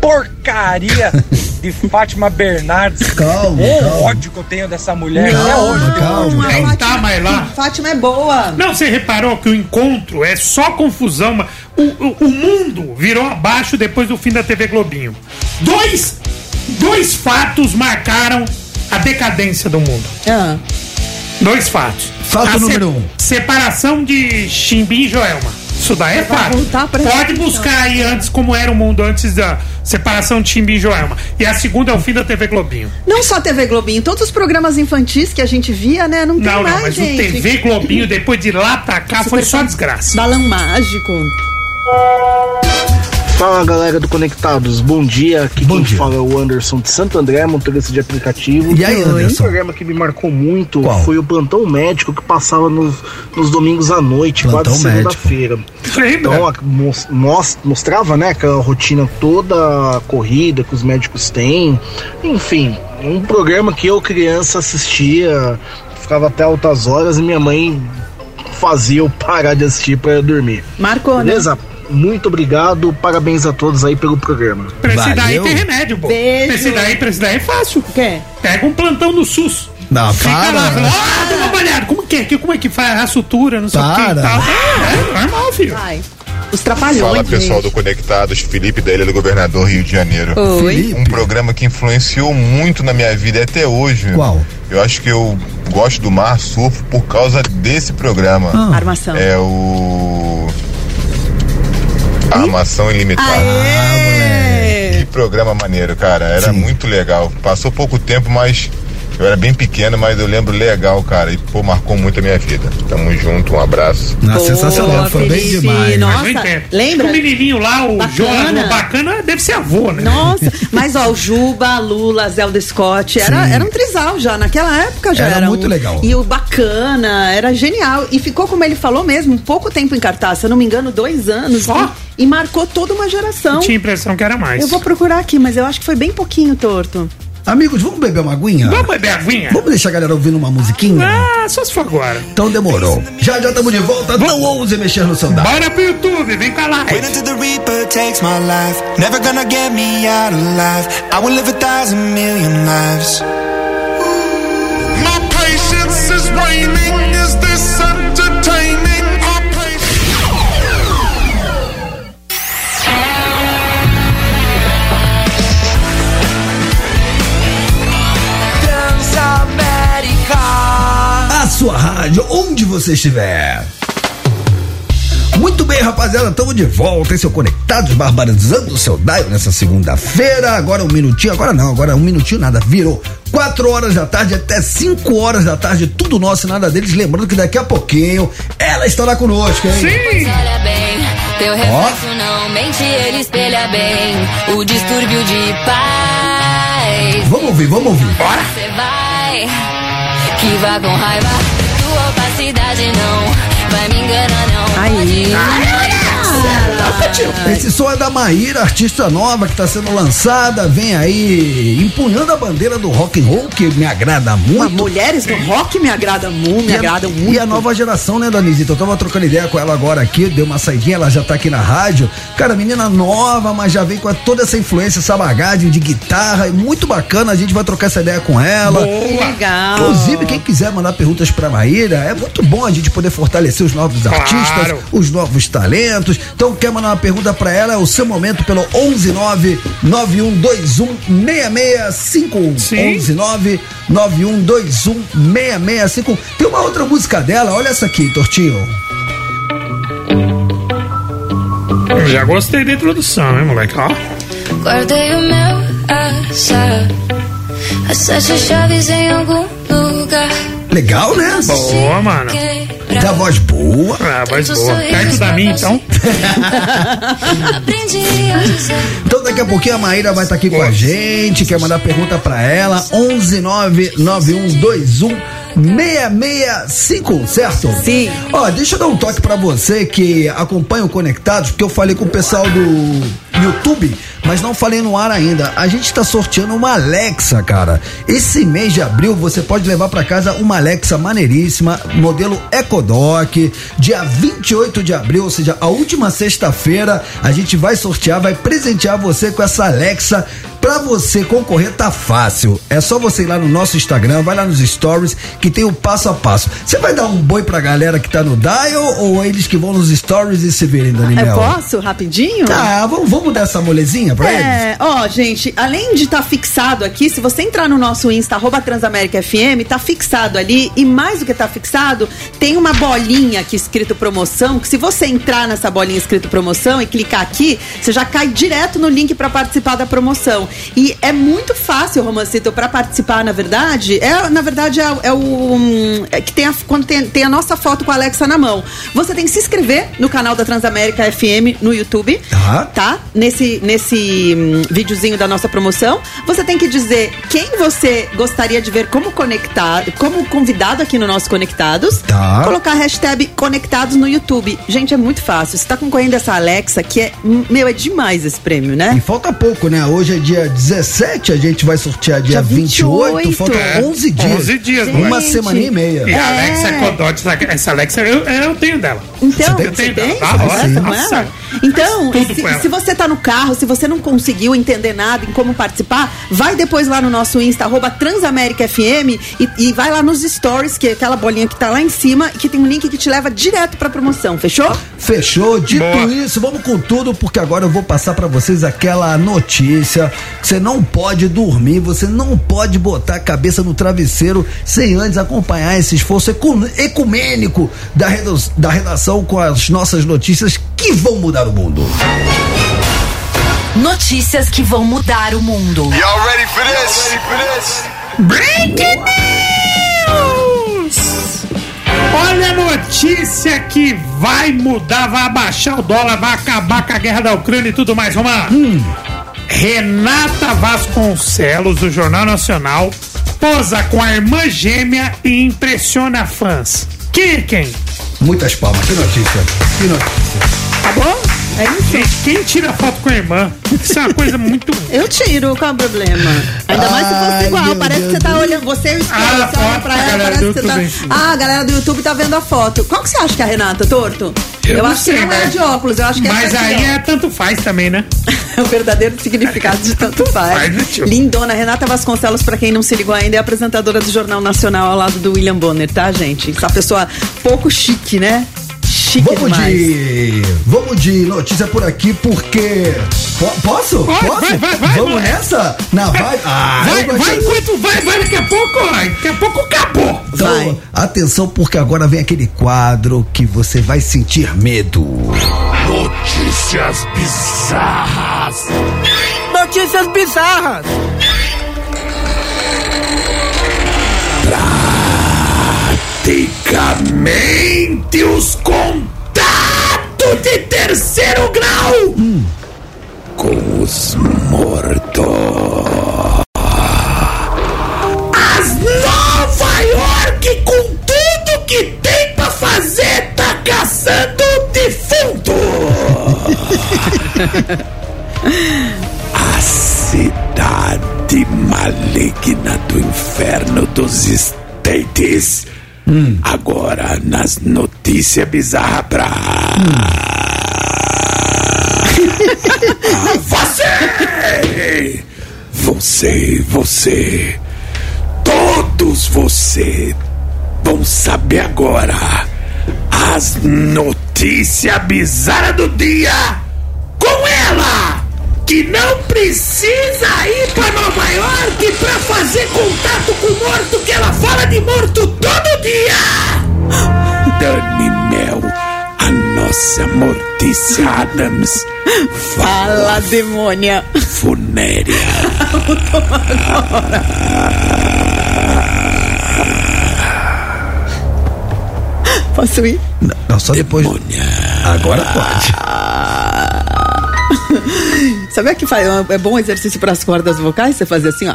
porcaria de Fátima Bernardes. Calma, o calma. ódio que eu tenho dessa mulher Calma, até hoje. calma. a Nem Fátima- tá mais lá. Fátima é boa. Não, você reparou que o encontro é só confusão. mas O, o, o mundo virou abaixo depois do fim da TV Globinho. Dois, dois fatos marcaram a decadência do mundo. Ah, Dois fatos. Fato A número um. Separação de Chimbim e Joelma. Isso daí é fato. Pode buscar aí antes como era o mundo antes da separação de Chimbim e Joelma. E a segunda é o fim da TV Globinho. Não só TV Globinho, todos os programas infantis que a gente via, né? Não tem Não, mais, não, mas gente. o TV Globinho, depois de lá pra cá, foi só desgraça. Balão mágico. Fala galera do Conectados, bom dia. Aqui Bom quem dia. fala é o Anderson de Santo André, motorista de aplicativo. E aí, Um Anderson? programa que me marcou muito Qual? foi o plantão médico que passava nos, nos domingos à noite, Plantão quase segunda-feira. Então, a- mos- mos- mostrava, né, aquela rotina toda corrida que os médicos têm. Enfim, um programa que eu, criança, assistia, ficava até altas horas e minha mãe fazia eu parar de assistir para dormir. Marcou, né? Muito obrigado, parabéns a todos aí pelo programa. Pra esse daí tem remédio, pô. Beijo. Pra esse daí, pra esse daí é fácil. O quê? Pega um plantão no SUS. Não, Fica para. lá, fala, ah, dá uma olhada, como que é? Que- Como é que faz a sutura, não sei o que e Para. tal. É, é normal, filho. Vai. Os trapalhões. Fala pessoal do. Conectados, Felipe da Ilha do Governador Rio de Janeiro. Oi. Felipe. Um programa que influenciou muito na minha vida até hoje. Qual? Eu acho que eu gosto do mar, surfo por causa desse programa. Ah. Armação. É o. Armação Ilimitada. Aê! Que programa maneiro, cara. Era Sim. muito legal. Passou pouco tempo, mas eu era bem pequeno, mas eu lembro legal, cara. E pô, marcou muito a minha vida. Tamo junto, um abraço. Não, Boa, sensacional, foi bem demais. Nossa, Mas eu entendo. lembra? O menininho lá, o Bacana. Jonas, o bacana, deve ser avô, né? Nossa, mas ó, o Juba, Lula, Zelda Scott, era, Sim. era um trisal já, naquela época já Era era. muito um- legal. E o bacana, era genial. E ficou, como ele falou mesmo, pouco tempo em cartaz, se eu não me engano, dois anos. Só? E, e marcou toda uma geração. Tinha a impressão que era mais. Eu vou procurar aqui, mas eu acho que foi bem pouquinho torto. Amigos, vamos beber uma aguinha? Vamos beber aguinha? Vamos deixar a galera ouvindo uma musiquinha? Ah, só se for agora. Então demorou. Já já estamos de volta. Não ouse mexer no dado. Bora pro YouTube, vem com a live. Wait until the Reaper takes my life. Never gonna get me out alive. I will live a thousand million lives. My patience is waning. Sua rádio, onde você estiver. Muito bem, rapaziada, estamos de volta. Esse é o Conectados Barbarizando o seu Daio nessa segunda-feira. Agora um minutinho, agora não, agora um minutinho nada, virou. Quatro horas da tarde até cinco horas da tarde, tudo nosso e nada deles. Lembrando que daqui a pouquinho ela estará conosco, hein? Sim! Olha bem, teu reflexo não mente, ele espelha bem o distúrbio de paz. Vamos ouvir, vamos ouvir. Você vai, que vá com raiva, tua opacidade não vai me enganar, não. Aí. Esse som é da Maíra, artista nova que está sendo lançada, vem aí empunhando a bandeira do rock and roll, que me agrada muito. mulheres do rock me agradam muito, me E a- agradam muito. E a nova geração, né, Danizita? Eu tava trocando ideia com ela agora aqui, deu uma saidinha, ela já tá aqui na rádio. Cara, menina nova, mas já vem com toda essa influência, essa bagagem de guitarra, é muito bacana, a gente vai trocar essa ideia com ela. Legal. Inclusive, quem quiser mandar perguntas pra Maíra, é muito bom a gente poder fortalecer os novos Claro. artistas, os novos talentos. Então, quer mandar uma pergunta pra ela? É o seu momento pelo 119 9121 6651. Sim. 119 9121 6651. Tem uma outra música dela, olha essa aqui, Tortinho. Eu já gostei da introdução, hein, moleque? Ó. Guardei o meu azar, as sete chaves em algum lugar. Legal, né? Boa, mano. Tem a voz boa. Ah, voz boa. Perto da minha, então. Aprendi a dizer. Então daqui a pouquinho a Maíra vai estar aqui com a gente, quer mandar pergunta pra ela, 1199121 6651, certo? Sim. Ó, deixa eu dar um toque pra você que acompanha o Conectados, porque eu falei com o pessoal do YouTube, mas não falei no ar ainda. A gente tá sorteando uma Alexa, cara. Esse mês de abril você pode levar para casa uma Alexa maneiríssima, modelo EcoDock. Dia 28 de abril, ou seja, a última sexta-feira, a gente vai sortear, vai presentear você com essa Alexa. Pra você concorrer tá fácil. É só você ir lá no nosso Instagram, vai lá nos stories que tem o passo a passo. Você vai dar um boi pra galera que tá no dial ou eles que vão nos stories e se virem, Dani Eu posso, rapidinho? Tá, vamos, vamos dar essa molezinha pra eles? É, ó, gente, além de estar fixado aqui, se você entrar no nosso Insta, arroba Transamérica FM, tá fixado ali, e mais do que tá fixado, tem uma bolinha aqui escrito promoção, que se você entrar nessa bolinha escrito promoção e clicar aqui, você já cai direto no link pra participar da promoção. E é muito fácil, Romancito, pra participar, na verdade, é, na verdade, é, é o hum, é que tem a, quando tem, tem a nossa foto com a Alexa na mão. Você tem que se inscrever no canal da Transamérica FM no YouTube, Tá. tá? Nesse, nesse hum, videozinho da nossa promoção. Você tem que dizer quem você gostaria de ver como conectado, como convidado aqui no nosso Conectados. Tá. Colocar a hashtag Conectados no YouTube. Gente, é muito fácil. Você tá concorrendo essa Alexa, que é, meu, é demais esse prêmio, né? E falta pouco, né? Hoje é dia 17, a gente vai sortear dia, Dia 28, 28. faltam É, 11 dias. 11 dias, Uma Gente. semana e meia. E a Alexa Codot, essa Alexa, eu, eu tenho dela. Então, Você tem- tem? Ah, conversa sim. com Nossa. ela? Então, se, se você tá no carro, se você não conseguiu entender nada em como participar, vai depois lá no nosso Insta, arroba Transamérica FM, e, e vai lá nos stories, que é aquela bolinha que tá lá em cima, que tem um link que te leva direto pra promoção, fechou? Fechou? Dito Boa. isso, vamos com tudo, porque agora eu vou passar pra vocês aquela notícia que você não pode dormir, você não pode botar a cabeça no travesseiro sem antes acompanhar esse esforço ecu- ecumênico da, da redação com as nossas notícias que vão mudar o mundo. Notícias que vão mudar o mundo. Y'all ready for this? Ready for this? Breaking News! Olha a notícia que vai mudar, vai abaixar o dólar, vai acabar com a guerra da Ucrânia e tudo mais. Vamos lá. Renata Vasconcelos, do Jornal Nacional, posa com a irmã gêmea e impressiona fãs. Quem é quem? Muitas palmas, que notícia. Que notícia. Tá bom? É isso. Gente, quem tira foto com a irmã? Isso é uma coisa muito. Eu tiro, qual é o problema? Ainda mais se fosse igual. Parece que Deus você tá do- olhando. Você e o espelho, Ah, você olha pra ela, galera parece do que você tá. YouTube. Ah, a galera do YouTube tá vendo a foto. Qual que você acha que é a Renata, torto? Eu não acho sei, que não é mas- de óculos, eu acho que é Mas aqui, aí é tanto faz também, né? o verdadeiro significado de tanto faz. Faz, né, tio? Lindona, Renata Vasconcelos, pra quem não se ligou ainda, é apresentadora do Jornal Nacional ao lado do William Bonner, tá, gente? Essa pessoa pouco chique, né? Chique Vamos demais. de. Vamos de notícia por aqui, porque. Po- posso? Vai, posso? vai, vai, vai, Vamos vai. nessa? Na vibe? Ah, Vai, vai gostei. enquanto vai, vai, daqui a pouco, ó, daqui a pouco acabou. Então, Vai. atenção, porque agora vem aquele quadro que você vai sentir medo. Notícias bizarras. Notícias bizarras. Praticamente os contatos de terceiro grau com os mortos. As Nova York, com tudo que tem pra fazer, tá caçando defunto. A cidade maligna do inferno dos States. Agora nas notícias bizarras pra. você! Você, você. Todos você vão saber agora as notícias bizarras do dia com ela! Que não precisa ir pra Nova York pra fazer contato com o morto, que ela fala de morto todo dia! Dani Mel, a nossa Mortícia Adams, Fala, demônia. funéria. Posso ir? Não, não, só depois. Agora pode. Sabe que faz, é bom exercício para as cordas vocais? Você fazer assim, ó.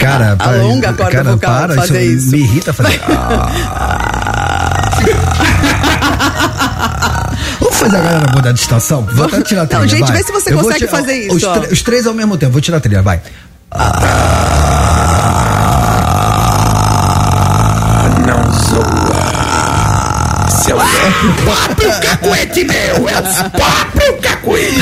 Cara, para, Alonga a corda cara, vocal, para, fazer isso. me irrita fazer. Ah. fazer a galera mudar de estação? Vou até tirar a trilha, Não, gente, vai. vê se você Eu consegue tirar- fazer isso, Os, os três ao mesmo tempo. Vou tirar a trilha, vai. Não Próprio cacuete meu. É o próprio cacuete.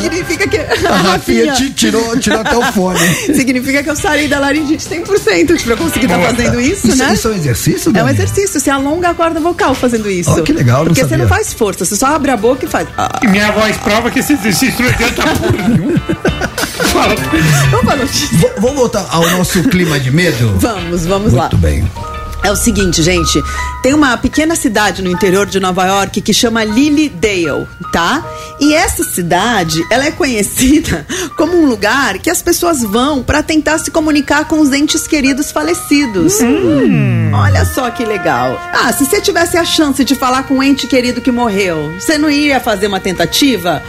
Significa que. A Rafinha ti- tirou, tirou até o fone. Significa que eu sarei da laringite 100% pra conseguir estar Boa. fazendo isso, Isso- né? isso é um exercício, É um Dani? exercício. Você alonga a corda vocal fazendo isso. Oh, que legal, não Porque você sabia. não faz força, você só abre a boca e faz. Ah. E minha voz prova que esse exercício não adianta porra nenhuma. Vamos voltar ao nosso clima de medo? Vamos, vamos lá. Muito bem. É o seguinte, gente. Tem uma pequena cidade no interior de Nova York que chama Lilydale, tá? E essa cidade, ela é conhecida como um lugar que as pessoas vão pra tentar se comunicar com os entes queridos falecidos. Olha só que legal. Ah, se você tivesse a chance de falar com um ente querido que morreu, você não ia fazer uma tentativa?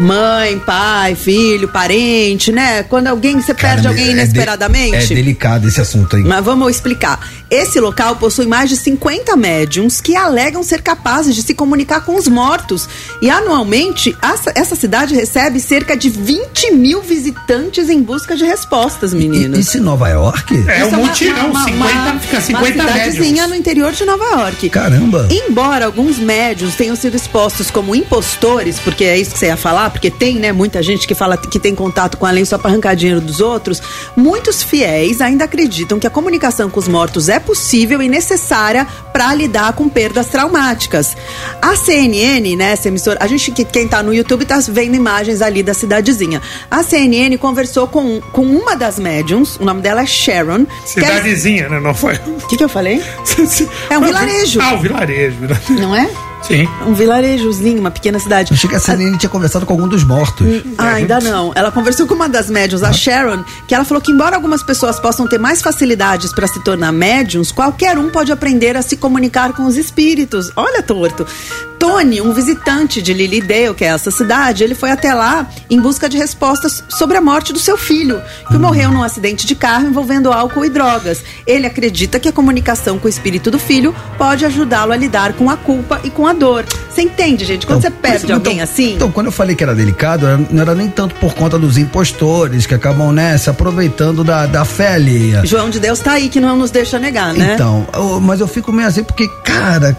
Mãe, pai, filho, parente, né? Quando alguém você perde Cara, alguém é de- inesperadamente. É delicado esse assunto aí. Mas vamos explicar. Esse local possui mais de 50 médiums que alegam ser capazes de se comunicar com os mortos. E anualmente, essa, cidade recebe cerca de 20 mil visitantes em busca de respostas, meninos. Isso em Nova York? É um mutirão, 50, fica 50 uma cidadezinha médiums. no interior de Nova York. Caramba. Embora alguns médiums tenham sido expostos como impostores, porque é isso que você ia falar, porque tem, né, muita gente que fala que tem contato com a lei só para arrancar dinheiro dos outros, muitos fiéis ainda acreditam que a comunicação com os mortos é possível e necessária para lidar com perdas traumáticas. A CNN, né, essa emissora, a gente que quem tá no YouTube tá vendo imagens ali da cidadezinha. A CNN conversou com, com uma das médiums, o nome dela é Sharon. ela- Cidadezinha, né? Não foi? O que, que eu falei? É um vilarejo. Ah, o vilarejo. vilarejo. Não é? Sim. Um vilarejozinho, uma pequena cidade. Achei que a CNN tinha conversado com algum dos mortos. Ah, ainda não. Ela conversou com uma das médiums, a Sharon, que ela falou que embora algumas pessoas possam ter mais facilidades para se tornar médiums, qualquer um pode aprender a se comunicar com os espíritos. Olha, torto. Tony, um visitante de Lilydale, que é essa cidade, ele foi até lá em busca de respostas sobre a morte do seu filho, que morreu num acidente de carro envolvendo álcool e drogas. Ele acredita que a comunicação com o espírito do filho pode ajudá-lo a lidar com a culpa e com a dor. Você entende, gente? Quando você perde Então, alguém assim. Então, quando eu falei que era delicado, não era nem tanto por conta dos impostores que acabam, né, se aproveitando da, da fé alheia. João de Deus tá aí que não nos deixa negar, né? Então, eu- mas eu fico meio assim porque, cara.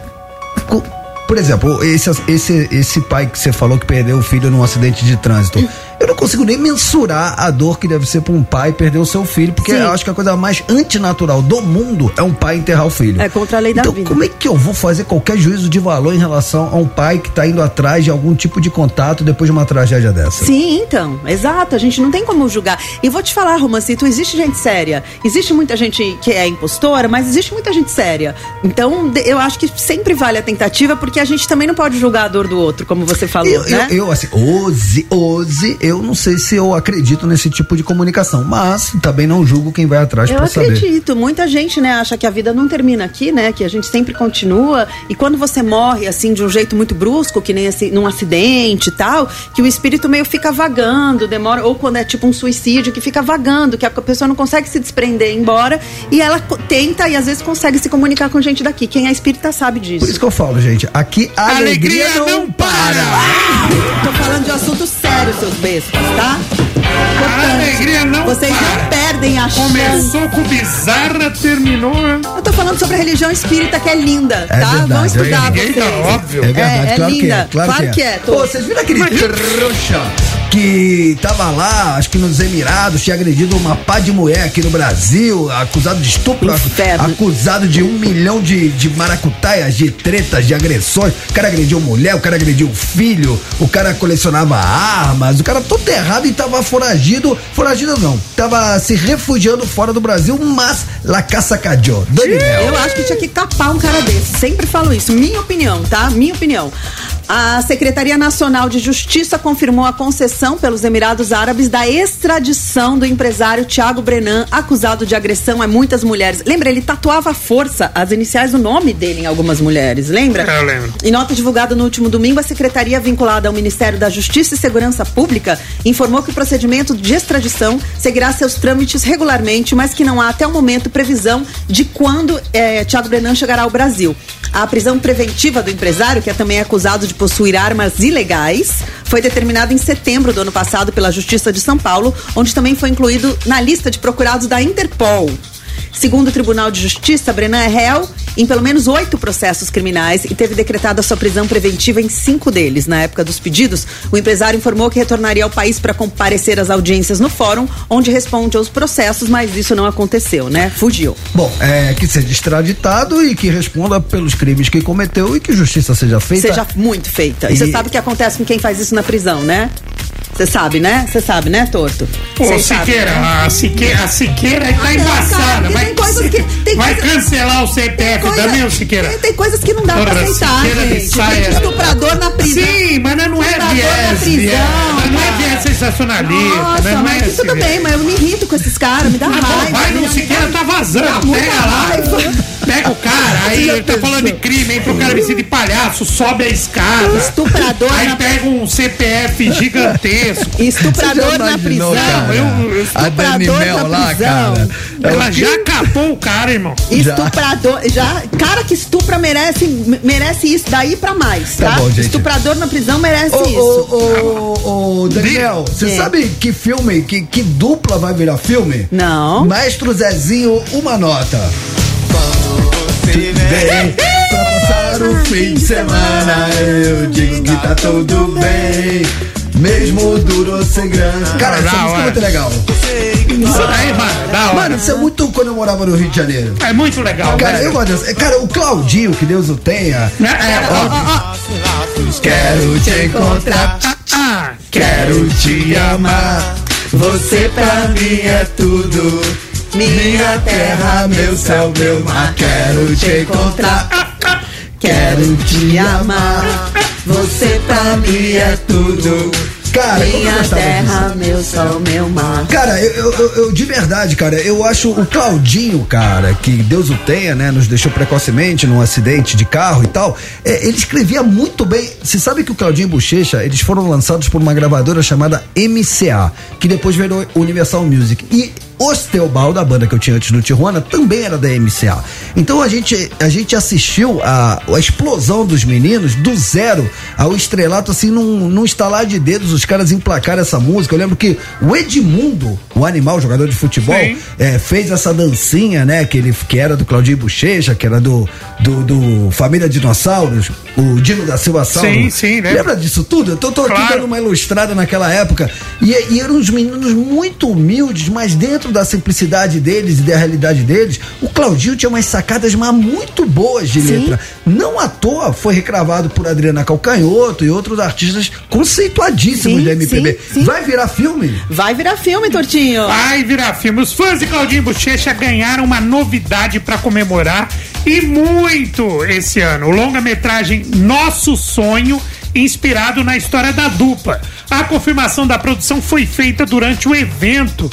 Por exemplo, esse, esse, esse pai que você falou que perdeu o filho num acidente de trânsito. Eu não consigo nem mensurar a dor que deve ser pra um pai perder o seu filho, porque Sim. eu acho que a coisa mais antinatural do mundo é um pai enterrar o filho. É contra a lei da então, vida. como é que eu vou fazer qualquer juízo de valor em relação a um pai que tá indo atrás de algum tipo de contato depois de uma tragédia dessa? Sim, então, exato. A gente não tem como julgar. E vou te falar, Romancito, existe gente séria. Existe muita gente que é impostora, mas existe muita gente séria. Então, eu acho que sempre vale a tentativa, porque a gente também não pode julgar a dor do outro, como você falou, Eu, né? eu, eu, assim, hoje, hoje, eu não sei se eu acredito nesse tipo de comunicação, mas também não julgo quem vai atrás Eu pra saber. acredito. Muita gente, né, acha que a vida não termina aqui, né? Que a gente sempre continua. E quando você morre, assim, de um jeito muito brusco, que nem assim, num acidente e tal, que o espírito meio fica vagando, demora. Ou quando é tipo um suicídio, que fica vagando, que a pessoa não consegue se desprender e ir embora. E ela tenta e às vezes consegue se comunicar com gente daqui. Quem é espírita sabe disso. Por isso que eu falo, gente, aqui a alegria, não para. Tô falando de assunto sério, seus tá? A alegria não Vocês para. não perdem a chance. Começou com bizarra, terminou. Eu tô falando sobre a religião espírita, que é linda, É tá? verdade, Vamos estudar é vocês. Tá óbvio. É verdade, É, é claro que linda. é. Claro, Claro que é. que é, Pô, vocês viram aquele trouxa que tava lá, acho que nos Emirados, tinha agredido uma pá de mulher aqui no Brasil, acusado de estupro, Inferno. acusado de um milhão de, de maracutaias, de tretas, de agressões. O cara agrediu mulher, o cara agrediu filho, o cara colecionava armas, o cara todo errado e tava foragido. Foragido não, tava se refugiando fora do Brasil, mas la caça cadió. Daniel. Eu acho que tinha que capar um cara desse. Sempre falo isso. Minha opinião, tá? Minha opinião. A Secretaria Nacional de Justiça confirmou a concessão pelos Emirados Árabes da extradição do empresário Tiago Brenan, acusado de agressão a muitas mulheres. Lembra, ele tatuava à força as iniciais do nome dele em algumas mulheres, lembra? Eu lembro. Em nota divulgada no último domingo, a secretaria vinculada ao Ministério da Justiça e Segurança Pública informou que o procedimento de extradição seguirá seus trâmites regularmente, mas que não há até o momento previsão de quando eh, Tiago Brenan chegará ao Brasil. A prisão preventiva do empresário, que é também acusado de possuir armas ilegais foi determinado em setembro do ano passado pela Justiça de São Paulo, onde também foi incluído na lista de procurados da Interpol. Segundo o Tribunal de Justiça, Brenan é réu em pelo menos oito processos criminais e teve decretada sua prisão preventiva em cinco deles. Na época dos pedidos, o empresário informou que retornaria ao país para comparecer às audiências no fórum, onde responde aos processos, mas isso não aconteceu, né? Fugiu. Bom, é que seja extraditado e que responda pelos crimes que cometeu e que justiça seja feita. Seja muito feita. E você sabe o que acontece com quem faz isso na prisão, né? Você sabe, né? Você sabe, né, Torto? Ô, sabem, Siqueira, né? a Siqueira, a Siqueira aí tá Ah, não, embaçada. vai, tem coisas que- tem vai coisa- cancelar o CPF coisa- também, ô Siqueira? Tem, tem coisas que não dá pra Ora, aceitar, Siqueira gente. Tem estuprador na prisão. Sim, mas não é viés, prisão, mas não é viés sensacionalista, Nossa, né? Não mas é esse tudo bem, mas eu me irrito com esses caras, me dá bom, raiva. vai dá- Siqueira tá vazando, pega lá. Pega o cara, aí ele tá falando de crime, hein, pro cara vestido de palhaço, sobe a escada. Estuprador Aí pega um CPF gigantesco. Estuprador Você já na prisão. cara? eu- eu- a Dani estuprador Mel na lá, prisão. cara. É Ela já capou o cara, irmão. Estuprador, já, cara que estupra merece, merece isso daí pra mais, Tá tá? bom, gente. Estuprador na prisão merece Ô, isso. ô, ô, ô, Daniel, você É. sabe que filme, que, que dupla vai virar filme? Não. Maestro Zezinho, uma nota. Bem, pra passar o fim de semana, eu digo que tá tudo bem. Mesmo duro sem grana. Cara, essa Da música é muito legal. Isso aí, mano, da hora. Mano, isso é muito quando eu morava no Rio de Janeiro. É muito legal, Cara, velho. eu gosto dessa. Cara, o Claudinho, que Deus o tenha. É, é, ó, Quero te encontrar, ah, quero te amar. Você pra mim é tudo. Minha terra, meu céu, meu mar. Quero te encontrar, quero te amar. Você pra mim é tudo. Cara, como eu Minha gostava disso. terra, meu sol, meu mar. Cara, eu, eu- eu- eu- de verdade, cara, eu acho o Claudinho, cara, que Deus o tenha, né? Nos deixou precocemente num acidente de carro e tal. é, ele escrevia muito bem. Você sabe que o Claudinho e Bochecha, eles foram lançados por uma gravadora chamada MCA, que depois virou Universal Music. E Osteobal, da banda que eu tinha antes do Tijuana, também era da MCA. Então a gente, a gente assistiu a, a explosão dos meninos do zero ao estrelato, assim, num, num estalar de dedos, os caras emplacaram essa música. Eu lembro que o Edmundo, o animal, jogador de futebol, é, fez essa dancinha, né? Que ele que era do Claudinho Bochecha, que era do, do, do Família Dinossauros, o Dino da Silva Sauro. Sim, sim, né? Lembra disso tudo? Eu tô, tô aqui Claro. dando uma ilustrada naquela época. E, e eram uns meninos muito humildes, mas dentro da simplicidade deles e da realidade deles, o Claudinho tinha umas sacadas mas muito boas de letra. Não à toa foi recravado por Adriana Calcanhoto e outros artistas conceituadíssimos Sim, da MPB. sim, sim. Vai virar filme? Vai virar filme, Tortinho. Vai virar filme. Os fãs de Claudinho Bochecha ganharam uma novidade pra comemorar e muito esse ano. O longa-metragem Nosso Sonho, inspirado na história da dupla. A confirmação da produção foi feita durante o evento.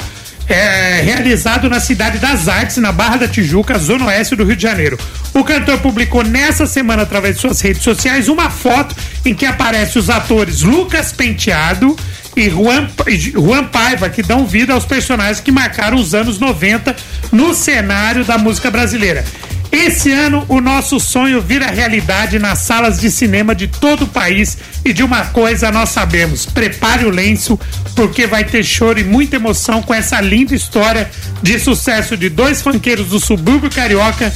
É, realizado na Cidade das Artes, na Barra da Tijuca, zona oeste do Rio de Janeiro. O cantor publicou nessa semana, através de suas redes sociais, uma foto em que aparecem os atores Lucas Penteado e Juan, Juan Paiva, que dão vida aos personagens que marcaram os anos 90 no cenário da música brasileira. Esse ano, o nosso sonho vira realidade nas salas de cinema de todo o país. E de uma coisa nós sabemos: prepare o lenço, porque vai ter choro e muita emoção com essa linda história de sucesso de dois fanqueiros do subúrbio carioca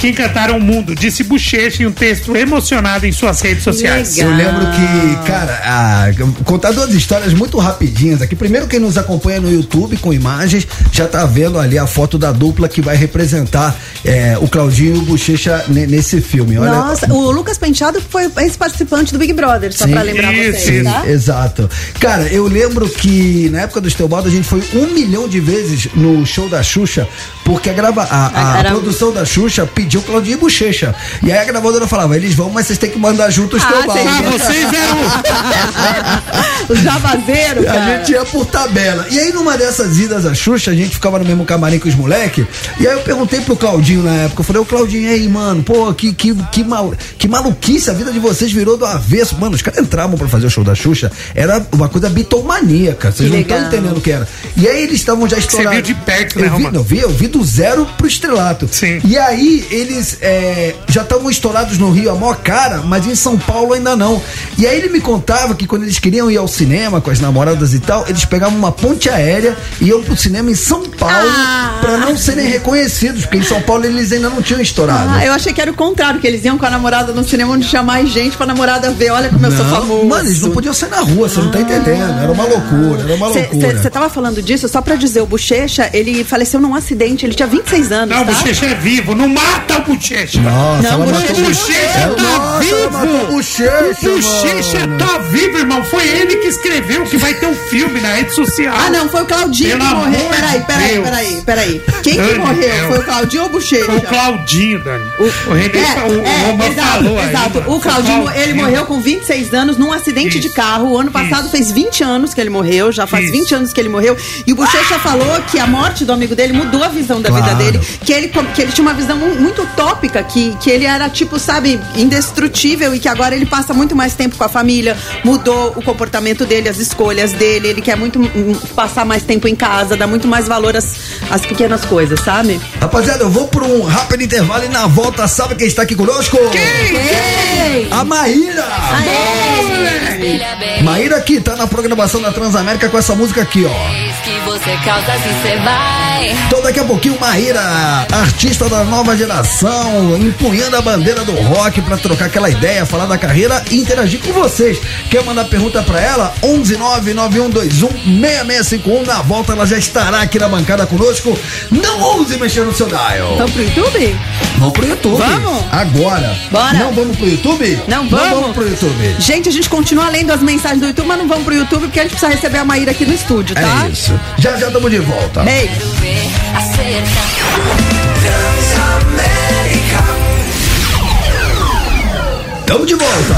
que encantaram o mundo, disse Bochecha em um texto emocionado em suas redes sociais. Eu lembro que, cara, a, contar duas histórias muito rapidinhas aqui. Primeiro, quem nos acompanha no YouTube com imagens já tá vendo ali a foto da dupla que vai representar é, o Claudinho e o Bochecha ne- nesse filme. Olha, Nossa, o Lucas Penteado foi ex-participante do Big Brother, só Sim. pra lembrar vocês, Sim, tá? exato. Cara, eu lembro que na época do Esteobaldo a gente foi um milhão de vezes no show da Xuxa, porque a, grava, a, a Era- produção da Xuxa pediu Claudinho e Bochecha. E aí a gravadora falava, eles vão, mas vocês têm que mandar junto o Esteobaldo. Ah, vocês O Javazeiro, A cara. gente ia por tabela. E aí, numa dessas idas à Xuxa, a gente ficava no mesmo camarim com os moleques. E aí eu perguntei pro Claudinho na época, eu falei, ô Claudinho, e aí, mano, pô, que, que, que, mal, que maluquice, a vida de vocês virou do avesso. Mano, os caras entravam pra fazer o show da Xuxa, era uma coisa bitomaníaca, vocês não estão entendendo o que era. E aí eles estavam já estourados. viu de perto, né, eu vi, eu vi, eu vi do zero pro estrelato. Sim. E aí, eles é, já estavam estourados no Rio a maior cara, mas em São Paulo ainda não. E aí ele me contava que quando eles queriam ir ao cinema com as namoradas e tal, eles pegavam uma ponte aérea e iam pro cinema em São Paulo Ah. pra não serem reconhecidos, porque em São Paulo eles ainda não tinham estourado. Ah, eu achei que era o contrário, que eles iam com a namorada no cinema onde tinha mais gente pra namorada ver. Olha como eu sou famoso. Mano, eles não podiam sair na rua, você não tá entendendo. Era uma loucura, era uma loucura. Você tava falando disso, só pra dizer, o Bochecha, ele faleceu num acidente, ele tinha 26 anos, Não, o tá? Bochecha é vivo, não mata o Bochecha. Nossa, Não, ela o o Bochecha tá o vivo. Bochecha, O Bochecha tá vivo, irmão. Foi ele que escreveu que vai ter um filme na rede social. Ah, não, foi o Claudinho Pelo que morreu. Peraí, peraí, peraí, peraí. Quem que morreu? Deus. Foi o Claudinho ou o Bochecha? O Claudinho, Dani. O, Renê, É, o, o é, Roman exato, falou aí. exato. mano. O Claudinho, Claudinho. ele morreu com 26 anos num acidente de carro. O ano passado Isso. fez 20 anos que ele morreu, já faz Isso. 20 anos que ele morreu. E o Bochecha falou que a morte do amigo dele mudou a visão da vida Claro. dele. Que ele, que ele tinha uma visão mu- muito utópica, que, que ele era, tipo, sabe, indestrutível e que agora ele passa muito mais tempo com a família, mudou o comportamento dele, as escolhas dele. Ele quer muito hum, passar mais tempo em casa, dar muito mais valor às, às pequenas coisas, sabe? Rapaziada, eu vou por um rápido intervalo e na volta, sabe quem está aqui conosco? Ei! A Maíra! Bem. Maíra aqui tá na programação da Transamérica com essa música aqui, ó. que você causa você vai. Então daqui a pouquinho, Maíra, artista da nova geração, empunhando a bandeira do rock pra trocar aquela ideia, falar da carreira e interagir com vocês. Quer mandar pergunta pra ela? 11991216651. Na volta ela já estará aqui na bancada conosco. Não ouse mexer no seu dial. Vamos pro YouTube? Vamos pro YouTube. Vamos? Agora. Bora. Não vamos pro YouTube? Não Não vamos? vamos pro YouTube. Gente, a gente continua lendo as mensagens do YouTube, mas não vamos pro YouTube porque a gente precisa receber a Maíra aqui no estúdio, tá? É isso. Já já estamos de volta. Ei, Quero Tamo de volta.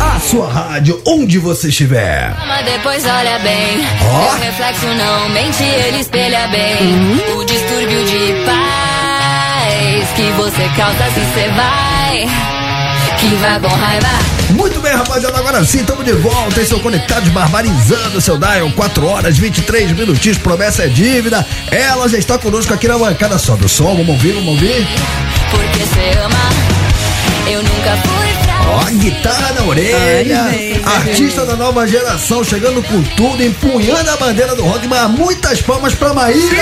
A sua rádio, onde você estiver. Mas depois olha bem. Seu reflexo não mente, ele espelha bem. Uhum. O distúrbio de paz que você causa se você vai. Que vai com raiva. Muito bem, rapaziada, agora sim, estamos de volta. Esse é o Conectados Barbarizando seu Dial. 4 horas, 23 minutinhos, promessa é dívida. Ela já está conosco aqui na bancada. Sobe o som, vamos ouvir, vamos ouvir. Porque você ama. Eu nunca fui pra. Ó, guitarra na orelha. Ai, artista da nova geração, chegando com tudo, empunhando a bandeira do rock. Mas muitas palmas pra Maíra.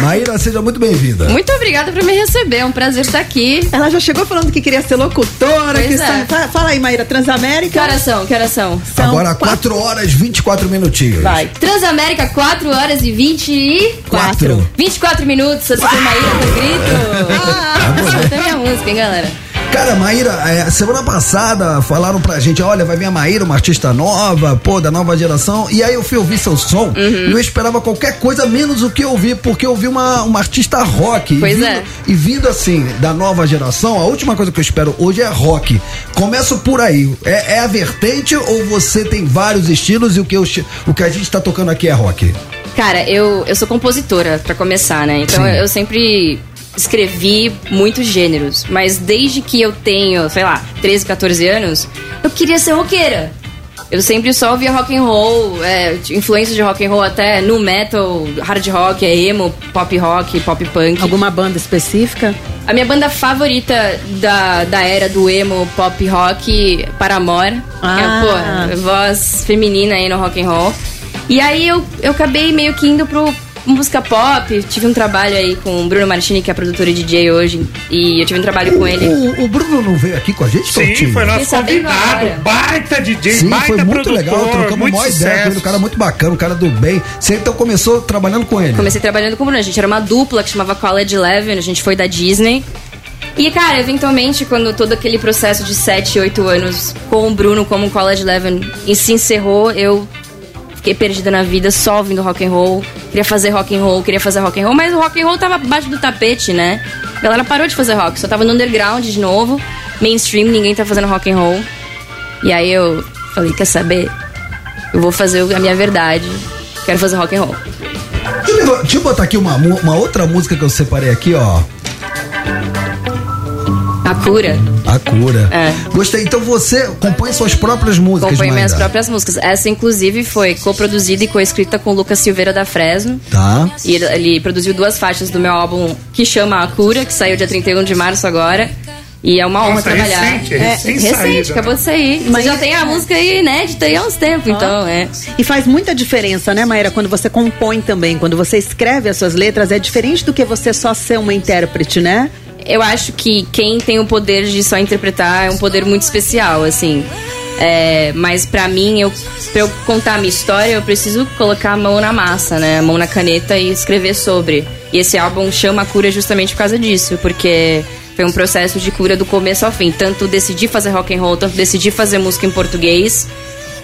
Maíra, seja muito bem-vinda. Muito obrigada por me receber, é um prazer estar aqui. ela já chegou falando que queria ser locutora. Pois que é. fa- Fala aí, Maíra, Que Transamérica. horas são? Que horas são? São Agora 4 horas, 24 minutinhos. Vai. Transamérica, 4 horas e 24 Quatro. 24 minutos, essa foi Maíra do grito. Ah, essa é minha música, hein, galera? Cara, Maíra, é, semana passada falaram pra gente, olha, vai vir a Maíra, uma artista nova, pô, da nova geração. E aí eu fui ouvir seu som Uhum. e eu esperava qualquer coisa menos o que eu ouvi, porque eu vi uma, uma artista rock. E Pois vindo, é. E vindo assim, da nova geração, a última coisa que eu espero hoje é rock. Começo por aí. É, é a vertente ou você tem vários estilos e o que, eu, o que a gente tá tocando aqui é rock? Cara, eu, eu sou compositora, pra começar, né? Então Sim. eu sempre escrevi muitos gêneros. Mas desde que eu tenho, sei lá, 13, 14 anos, eu queria ser roqueira. Eu sempre só ouvia rock and roll, é, influência de rock and roll até no metal, hard rock, é emo, pop rock, pop punk. Alguma banda específica? A minha banda favorita da, da era do emo, pop rock, Paramore. Ah. Que é, pô, voz feminina aí no rock and roll. E aí eu, eu acabei meio que indo pro música pop. Tive um trabalho aí com o Bruno Martini, que é produtor e DJ hoje. E eu tive um trabalho com ele. O, o Bruno não veio aqui com a gente, Sim, Tortinho? foi nosso convidado. Baita DJ, Sim, baita foi muito produtor, legal, trocamos muito uma ideia com ele, um cara muito bacana, um cara do bem. Você então começou trabalhando com ele? Comecei trabalhando com o Bruno. A gente era uma dupla que chamava College Eleven, a gente foi da Disney. E, cara, eventualmente, quando todo aquele processo de 7, 8 anos com o Bruno como College Eleven se encerrou, eu fiquei perdida na vida só ouvindo rock and roll. Queria fazer rock and roll, queria fazer rock and roll, mas o rock and roll tava abaixo do tapete, né? A galera parou de fazer rock, só tava no underground de novo, mainstream, ninguém tá fazendo rock and roll. E aí eu falei, quer saber? Eu vou fazer a minha verdade. Quero fazer rock and roll. Deixa eu, botar aqui uma, uma outra música que eu separei aqui, ó. A cura. A cura. É. Gostei. Então você compõe suas próprias músicas, Compõe minhas próprias músicas. Essa, inclusive, foi coproduzida e coescrita com o Lucas Silveira da Fresno. Tá. E ele, ele produziu duas faixas do meu álbum que chama A Cura, que saiu dia 31 de março agora. E é uma honra Nossa, trabalhar. recente, é, recém recente, saída, acabou de sair. Mas já tem a música aí inédita aí há uns tempos, então, é. E faz muita diferença, né, Maíra, quando você compõe também, quando você escreve as suas letras, é diferente do que você só ser uma intérprete, né? Eu acho que quem tem o poder de só interpretar é um poder muito especial, assim. É, mas pra mim, eu, pra eu contar a minha história, eu preciso colocar a mão na massa, né? A mão na caneta e escrever sobre. E esse álbum chama a cura justamente por causa disso, porque foi um processo de cura do começo ao fim. Tanto decidi fazer rock and roll, tanto decidi fazer música em português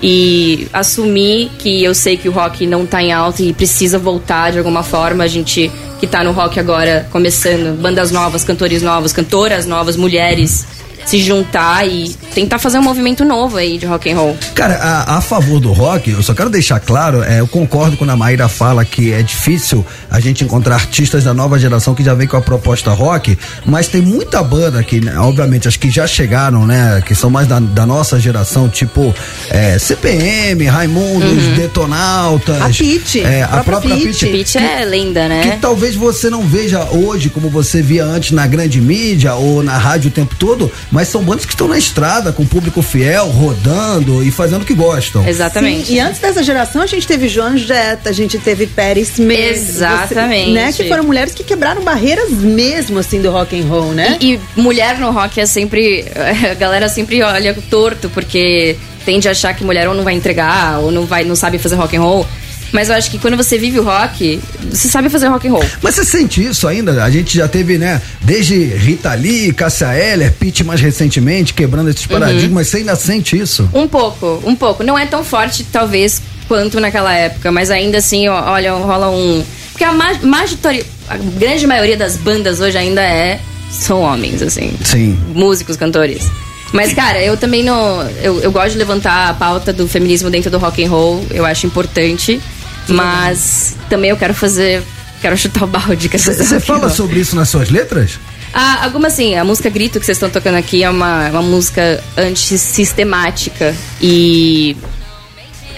e assumir que eu sei que o rock não tá em alta e precisa voltar de alguma forma. A gente que tá no rock agora, começando, bandas novas, cantores novos, cantoras novas, mulheres, se juntar e tentar fazer um movimento novo aí de rock and roll. Cara, a, a favor do rock, eu só quero deixar claro, é, eu concordo quando a Maíra fala que é difícil a gente encontrar artistas da nova geração que já vem com a proposta rock, mas tem muita banda que, né, obviamente, as que já chegaram, né, que são mais da, da nossa geração, tipo é, CPM, Raimundos, Detonautas. A Pitty, é, a a própria própria. Pitty é lenda, né? Que talvez você não veja hoje como você via antes na grande mídia ou na rádio o tempo todo, mas são bandas que estão na estrada com público fiel, rodando e fazendo o que gostam. Exatamente. Sim, e antes dessa geração, a gente teve Joan Jetta, a gente teve Perry Smith. Exatamente. você- né, que foram mulheres que quebraram barreiras mesmo, assim, do rock and roll, né? E, e mulher no rock é sempre. A galera sempre olha torto, porque tende a achar que mulher ou não vai entregar, ou não, vai, não sabe fazer rock and roll. Mas eu acho que quando você vive o rock, você sabe fazer rock and roll. Mas você sente isso ainda? A gente já teve, né, desde Rita Lee, Cássia Eller, Pete mais recentemente, quebrando esses paradigmas, você ainda sente isso? Um pouco, um pouco. Não é tão forte, talvez, quanto naquela época, mas ainda assim, ó, olha, rola um. Porque a, ma magitori- a grande maioria das bandas hoje ainda é. são homens, assim. Sim. Músicos, cantores. Mas, cara, eu também não. Eu, eu gosto de levantar a pauta do feminismo dentro do rock and roll, eu acho importante. Mas também eu quero fazer. Quero chutar o balde. Você fala sobre isso nas suas letras? Ah, alguma assim, a música Grito que vocês estão tocando aqui é uma, uma música antisistemática. E.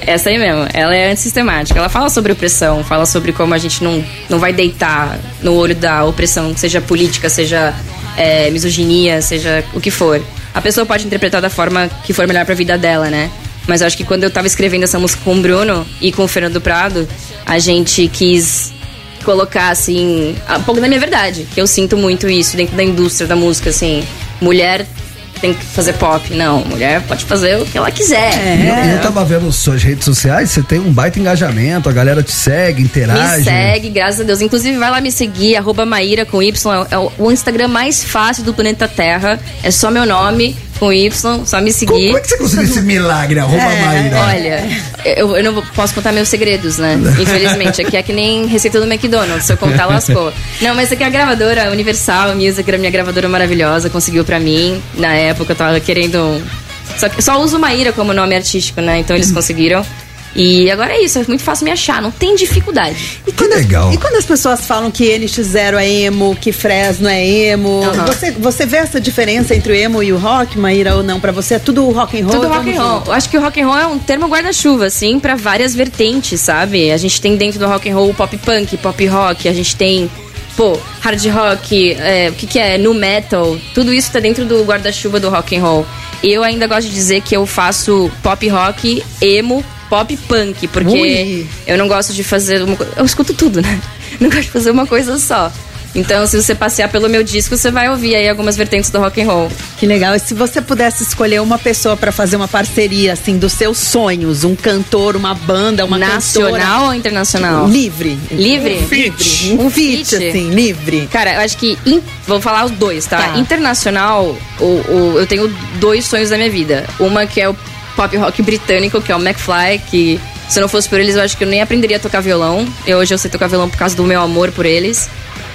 Essa aí mesmo, ela é antissistemática. Ela fala sobre opressão, fala sobre como a gente não, não vai deitar no olho da opressão, seja política, seja é, misoginia, seja o que for. A pessoa pode interpretar da forma que for melhor pra vida dela, né? Mas eu acho que quando eu tava escrevendo essa música com o Bruno e com o Fernando Prado, a gente quis colocar, assim, um pouco da minha verdade. Que eu sinto muito isso dentro da indústria da música, assim. Mulher tem que fazer pop. Não, mulher pode fazer o que ela quiser. Eu, eu tava vendo suas redes sociais, você tem um baita engajamento, a galera te segue, interage. Me segue, graças a Deus. Inclusive, vai lá me seguir, arroba Maíra com Y. É o- o Instagram mais fácil do planeta Terra. É só meu nome com Y, só me seguir. Como é que você conseguiu esse milagre, arroba Maíra? Olha, eu, eu não posso contar meus segredos, né? Infelizmente. Aqui é que nem receita do McDonald's. Se eu contar, lascou. Não, mas aqui é a gravadora Universal Music, era minha gravadora maravilhosa, conseguiu pra mim. Na época eu tava querendo. Só, só uso Maíra como nome artístico, né? Então eles conseguiram. E agora é isso, é muito fácil me achar, não tem dificuldade. E quando, as, e quando as pessoas falam que NX0 é emo, que Fresno é emo, Aham. você, você vê essa diferença entre o emo e o rock, Maíra, ou não? Pra você é tudo rock and roll? Tudo rock and roll. Eu acho que o rock and roll é um termo guarda-chuva, assim, pra várias vertentes, sabe? A gente tem dentro do rock and roll o pop punk, pop rock, a gente tem, pô, hard rock, é, o que que é, nu metal, tudo isso tá dentro do guarda-chuva do rock and roll. E eu ainda gosto de dizer que eu faço pop rock, emo, pop punk, porque Ui. eu não gosto de fazer uma coisa, eu escuto tudo, né? Não gosto de fazer uma coisa só. Então, se você passear pelo meu disco, você vai ouvir aí algumas vertentes do rock and roll. Que legal. E se você pudesse escolher uma pessoa pra fazer uma parceria, assim, dos seus sonhos, um cantor, uma banda, uma Nacional cantora... ou internacional? Livre. Livre? Um feat. Um feat, assim, livre. Cara, eu acho que. in- Vou falar os dois, tá? Tá. Internacional, o, o- eu tenho dois sonhos da minha vida. Uma que é o pop rock britânico, que é o McFly, que se não fosse por eles, eu acho que eu nem aprenderia a tocar violão. Eu, hoje eu sei tocar violão por causa do meu amor por eles.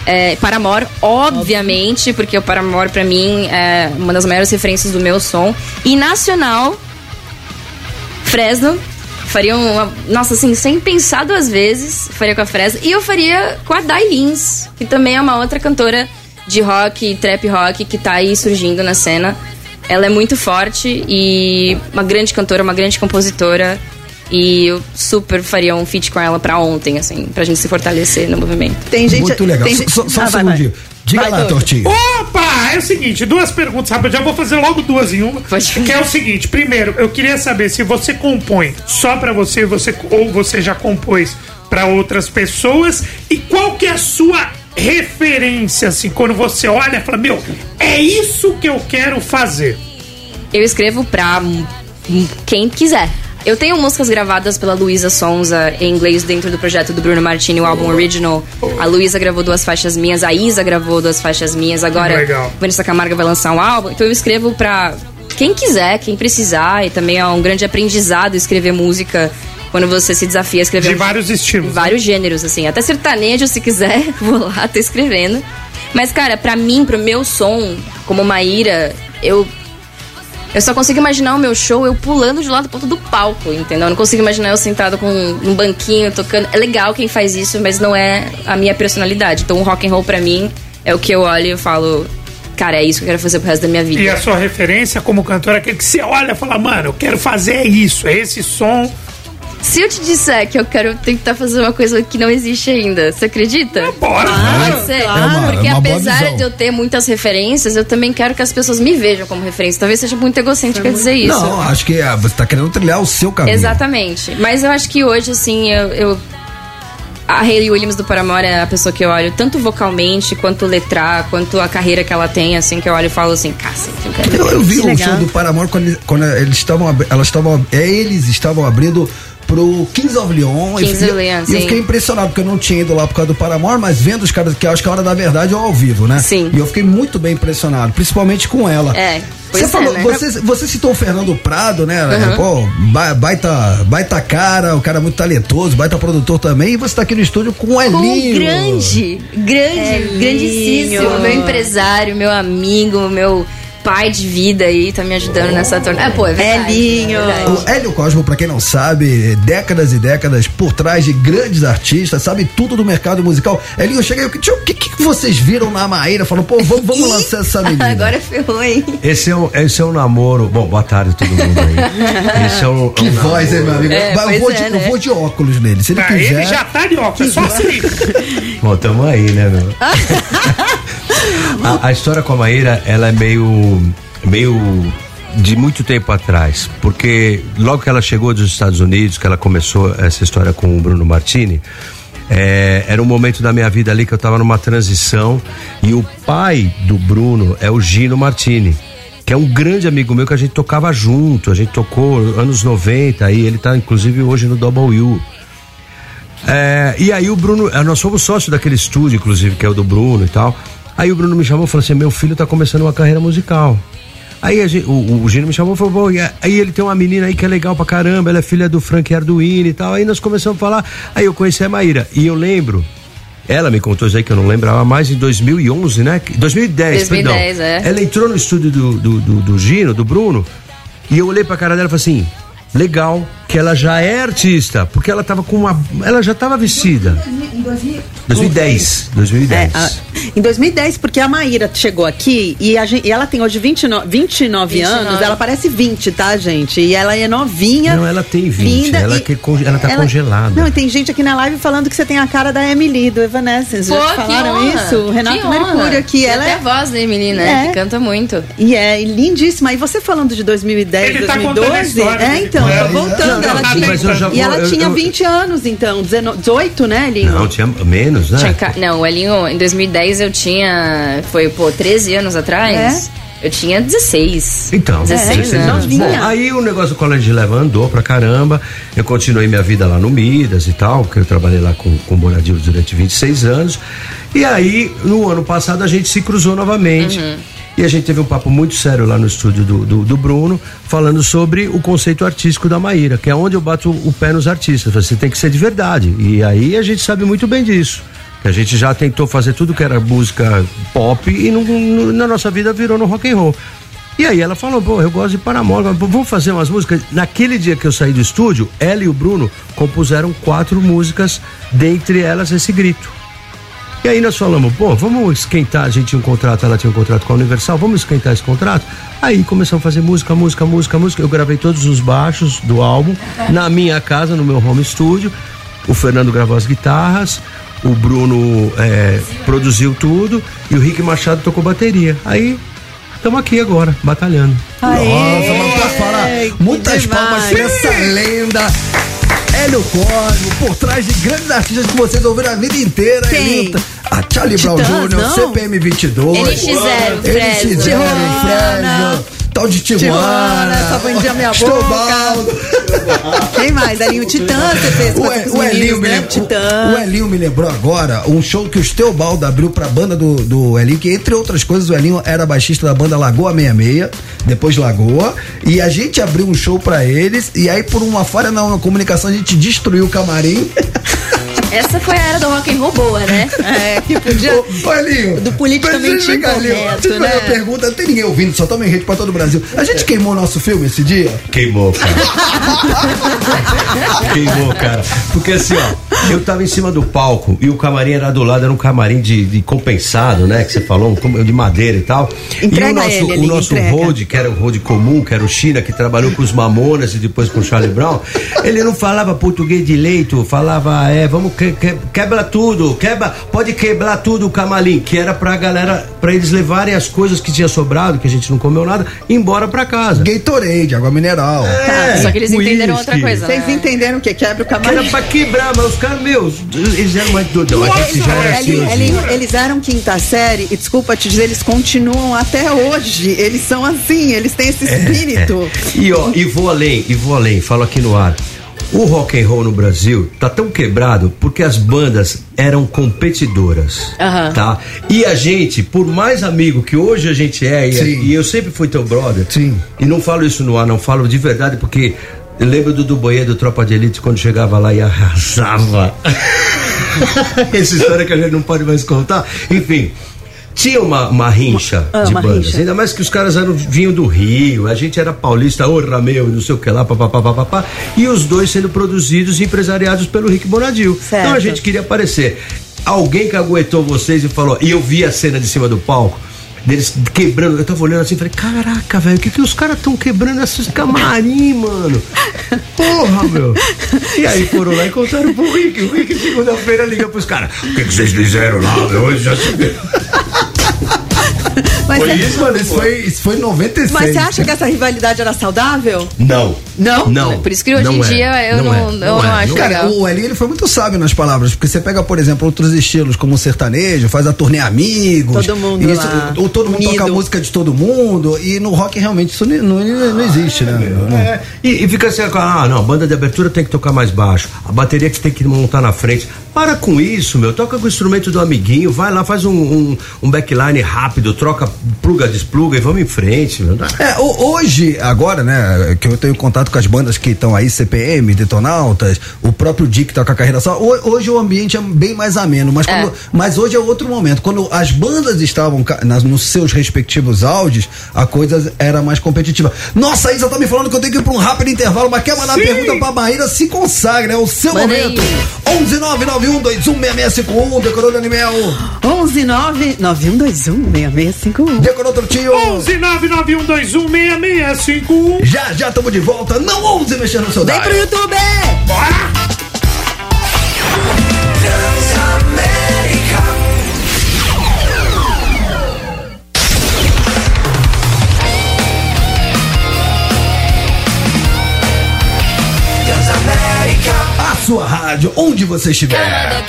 É, Paramore, obviamente, porque o Paramore pra mim é uma das maiores referências do meu som. E nacional, Fresno. Faria uma. Nossa, assim, sem pensar duas vezes, faria com a Fresno. E eu faria com a Dai Lins, que também é uma outra cantora de rock, trap rock que tá aí surgindo na cena. Ela é muito forte e uma grande cantora, uma grande compositora. E eu super faria um feat com ela pra ontem, assim, pra gente se fortalecer no movimento. Tem Muito legal. Só, só um segundinho. Diga lá, Tortinho. Opa, é o seguinte, duas perguntas, sabe? Eu já vou fazer logo duas em uma. Que é o seguinte, primeiro, eu queria saber se você compõe só pra você, você ou você já compôs pra outras pessoas e qual que é a sua referência, assim, quando você olha e fala, meu, é isso que eu quero fazer. Eu escrevo pra hum, hum, quem quiser. Eu tenho músicas gravadas pela Luísa Sonza em inglês dentro do projeto do Bruno Martini, o álbum original. A Luísa gravou duas faixas minhas, a Isa gravou duas faixas minhas, agora Legal. Vanessa Camargo vai lançar um álbum. Então eu escrevo pra quem quiser, quem precisar, e também é um grande aprendizado escrever música quando você se desafia a escrever De um- vários estilos. vários gêneros, assim. Até sertanejo, se quiser, vou lá, tô escrevendo. Mas, cara, pra mim, pro meu som, como Maíra, eu. Eu só consigo imaginar o meu show eu pulando de lado pro outro do palco, entendeu? Eu não consigo imaginar eu sentado com um banquinho tocando. É legal quem faz isso, mas não é a minha personalidade. Então o rock and roll pra mim é o que eu olho e falo, cara, é isso que eu quero fazer pro resto da minha vida. E a sua referência como cantora, aquele que você olha e fala, mano, eu quero fazer é isso, é esse som. Se eu te disser que eu quero tentar fazer uma coisa que não existe ainda, você acredita? Bora! Pode ser. É uma- Porque é apesar de eu ter muitas referências, eu também quero que as pessoas me vejam como referência. Talvez seja muito egocêntrica dizer isso. Não, acho que ah, você tá querendo trilhar o seu caminho. Exatamente. Mas eu acho que hoje, assim, eu. eu- a Hayley Williams do Paramore é a pessoa que eu olho tanto vocalmente, quanto letrar, quanto a carreira que ela tem, assim, que eu olho e falo assim, cacete, eu quero. Eu, eu vi Que o legal. show do Paramore quando, quando eles estavam, elas estavam, é, eles estavam abrindo pro Kings of Leon. e Kings eu- of Leon, E eu sim. fiquei impressionado, porque eu não tinha ido lá por causa do Paramore, mas vendo os caras, que eu acho que a hora da verdade é ao vivo, né? Sim. E eu fiquei muito bem impressionado, principalmente com ela. É, Você, é, falou, né? você, você citou o Fernando Prado, né? Uhum. Pô, ba- baita, baita cara, o cara muito talentoso, baita produtor também. E você tá aqui no estúdio com o Com Elinho. um grande, grande, grandíssimo, meu empresário, meu amigo, meu pai de vida aí, tá me ajudando nessa torneira. É, pô, é verdade. Elinho. é verdade. O Hélio Cosmo, pra quem não sabe, décadas e décadas por trás de grandes artistas, sabe tudo do mercado musical. Elinho, chega aí, o que, o que, que vocês viram na Maíra? Falou, pô, vamos, vamos lançar essa menina. Agora ferrou, hein? Esse é, um, esse é um namoro. Bom, boa tarde todo mundo aí. Esse é um, Que é um voz, hein, meu amigo? É, eu, vou é, de, eu né? vou de óculos nele. Se ele Tá, quiser. ele já tá de óculos, só assim. Bom, tamo aí, né, meu? a, a história com a Maíra, ela é meio. Meio. de muito tempo atrás. Porque logo que ela chegou dos Estados Unidos, que ela começou essa história com o Bruno Martini. é, era um momento da minha vida ali que eu tava numa transição e o pai do Bruno é o Gino Martini, que é um grande amigo meu que a gente tocava junto, a gente tocou anos 90 aí, ele tá inclusive hoje no Double. É, e aí o Bruno, eh, nós somos sócios daquele estúdio, inclusive, que é o do Bruno e tal. Aí o Bruno me chamou e falou assim: meu filho tá começando uma carreira musical. Aí gente- o, o Gino me chamou e falou: e aí ele tem uma menina aí que é legal pra caramba, ela é filha do Frank Arduino e tal. Aí nós começamos a falar. Aí eu conheci a Maíra. E eu lembro, ela me contou isso aí que eu não lembrava mais, em 2011, né? 2010, 2010, perdão. é. Ela entrou no estúdio do, do, do, do Gino, do Bruno, e eu olhei pra cara dela e falei assim: legal, que ela já é artista, porque ela tava com uma. Ela já tava vestida. 2010. 2010. É, a- em 2010, porque a Maíra chegou aqui e, a gente, e ela tem hoje 29, 29, 29. anos, ela parece 20, tá, gente? E ela é novinha. Não, ela tem 20, linda ela e- que ela tá congelada. Não, e tem gente aqui na live falando que você tem a cara da Emily, do Evanescence. Pô, Já falaram isso? O Renato. Mercúrio aqui. Tem Ela até é. a voz da Emily, né? É. Que canta muito. E é lindíssima. E você falando de 2010, Ele tá contando a 2012. história é, então, É. tô voltando. Não, ela tinha, Mas eu já e ela eu- tinha eu- 20 anos, então. 19, 18, né, Linho? Não, tinha menos, né? Tinha Não, o Elinho, em 2010 eu tinha. Foi, pô, 13 anos atrás. Eu tinha 16. Então, 16 16 anos. Bom, aí o negócio do colégio de leva andou pra caramba. Eu continuei minha vida lá no Midas e tal, porque eu trabalhei lá com, com Bonadil durante 26 anos. E aí, no ano passado, a gente se cruzou novamente. E a gente teve um papo muito sério lá no estúdio do, do, do Bruno, falando sobre o conceito artístico da Maíra, que é onde eu bato o pé nos artistas. Você tem que ser de verdade. E aí a gente sabe muito bem disso. Que a gente já tentou fazer tudo que era música pop e não- não- na nossa vida virou no rock and roll. E aí ela falou, pô, eu gosto de Paramore, mas vamos fazer umas músicas. Naquele dia que eu saí do estúdio, ela e o Bruno compuseram quatro músicas, dentre elas esse grito. E aí nós falamos, pô, vamos esquentar, a gente tinha um contrato, ela tinha um contrato com a Universal, vamos esquentar esse contrato? Aí começamos a fazer música, música, música, música. Eu gravei todos os baixos do álbum na minha casa, no meu home studio. O Fernando gravou as guitarras, o Bruno é, produziu tudo e o Rick Machado tocou bateria. Aí estamos aqui agora, batalhando. Nossa, mas posso falar? Muitas palmas pra essa lenda. Hélio Cosmo, por trás de grandes artistas que vocês ouviram a vida inteira. Quem? Elita, A Charlie Brown Jr.? CPM 22. NX0, Fresno. NX0, Tijuana. Fresno. Tal de Tijuana, Tijuana. bandinha minha Estobaldo. Quem mais? Elinho Titã, você fez O, o, Elinho meninos, me né? lembrou, Titã. o Elinho me lembrou agora um show que o Steobaldo abriu pra banda do, do Elinho, que entre outras coisas o Elinho era baixista da banda Lagoa 66, depois Lagoa, e a gente abriu um show pra eles, e aí por uma falha na, na comunicação a gente destruiu o camarim. Essa foi a era do rock and roll boa, né? É, que podia. Ô, Elinho, Do politicamente deixa eu chegar ali, ó. incorreto, Deixa eu né? uma pergunta, não tem ninguém ouvindo, só toma em rede pra todo o Brasil. A gente queimou nosso filme esse dia? Queimou, cara. Queimou, cara. Porque assim, ó, eu tava em cima do palco e o camarim era do lado, era um camarim de, de compensado, né? Que você falou, um de madeira e tal. Entrega e o nosso, ele, o nosso road, que era o road comum, que era o China, que trabalhou com os Mamonas e depois com o Charlie Brown, ele não falava português direito, falava, é, vamos, que, que- quebra tudo, quebra, pode quebrar tudo o camarim, que era pra galera, pra eles levarem as coisas que tinha sobrado, que a gente não comeu nada, embora pra casa. Gatorade, água mineral. É, Só que eles entenderam outra whisky. coisa, Vocês né? entenderam o que? Quebra o Que era pra quebrar, mas os caras, meus, eles eram mais doidão. A gente já era assim. Eles eram quinta série e desculpa te dizer, eles continuam até hoje. Eles são assim, eles têm esse espírito. É. E ó, e vou além, e vou além, falo aqui no ar. O rock and roll no Brasil tá tão quebrado porque as bandas eram competidoras, Aham. tá? E a gente, por mais amigo que hoje a gente é, e, e eu sempre fui teu brother, Sim. e não falo isso no ar, não falo de verdade porque eu lembro do Duboê do Tropa de Elite quando chegava lá e arrasava. Essa história que a gente não pode mais contar. Enfim. Tinha uma, uma rincha Ah, de uma bandas, rincha. ainda mais que os caras eram, vinham do Rio, a gente era paulista, orra meu, não sei o que lá, papapá, papapá, e os dois sendo produzidos e empresariados pelo Rick Bonadil. Certo. Então a gente queria aparecer. Alguém que aguentou vocês e falou, e eu vi a cena de cima do palco, deles quebrando, eu tava olhando assim e falei, caraca, velho, o que, que os caras estão quebrando esses camarim, mano? Porra, meu. E aí foram lá e contaram pro Rick. O Rick segunda-feira liga pros caras. O que, que vocês fizeram lá? Hoje já se Mas, Foi você- isso, mano, isso foi, isso foi em 96. mas você acha que essa rivalidade era saudável? Não. Não? Não. Por isso que hoje Não em é. dia eu não, é. eu não é. acho Cara, legal. o Eli ele foi muito sábio nas palavras, porque você pega, por exemplo, outros estilos como o sertanejo, faz a turnê Amigos. Todo mundo isso, lá, ou todo mundo unido. toca a música de todo mundo, e no rock realmente isso não, não, não existe, né? Não- É, e, e fica assim, ah, não, a banda de abertura tem que tocar mais baixo, a bateria que tem que montar na frente. Para com isso, meu, toca com o instrumento do amiguinho, vai lá, faz um, um, um backline rápido, troca, pluga, despluga e vamos em frente, meu. É, ho- hoje, agora, né, que eu tenho contato com as bandas que estão aí, CPM, Detonautas, o próprio Dick tá com a carreira só. ho- Hoje o ambiente é bem mais ameno, mas, quando- mas hoje é outro momento. Quando as bandas estavam nas- nos seus respectivos áudios, a coisa era mais competitiva. Nossa, Isa tá me falando que eu tenho que ir pra um rápido intervalo, mas quer mandar uma pergunta pra Maíra? Se consagre, é o seu momento. 11991216651, decorou Animel. 11 9 9121 6651. Decorou Trotinho. 11 991216651. Já, já estamos de volta. Não ouse mexer no seu Vem pro YouTube! A sua rádio, onde você estiver.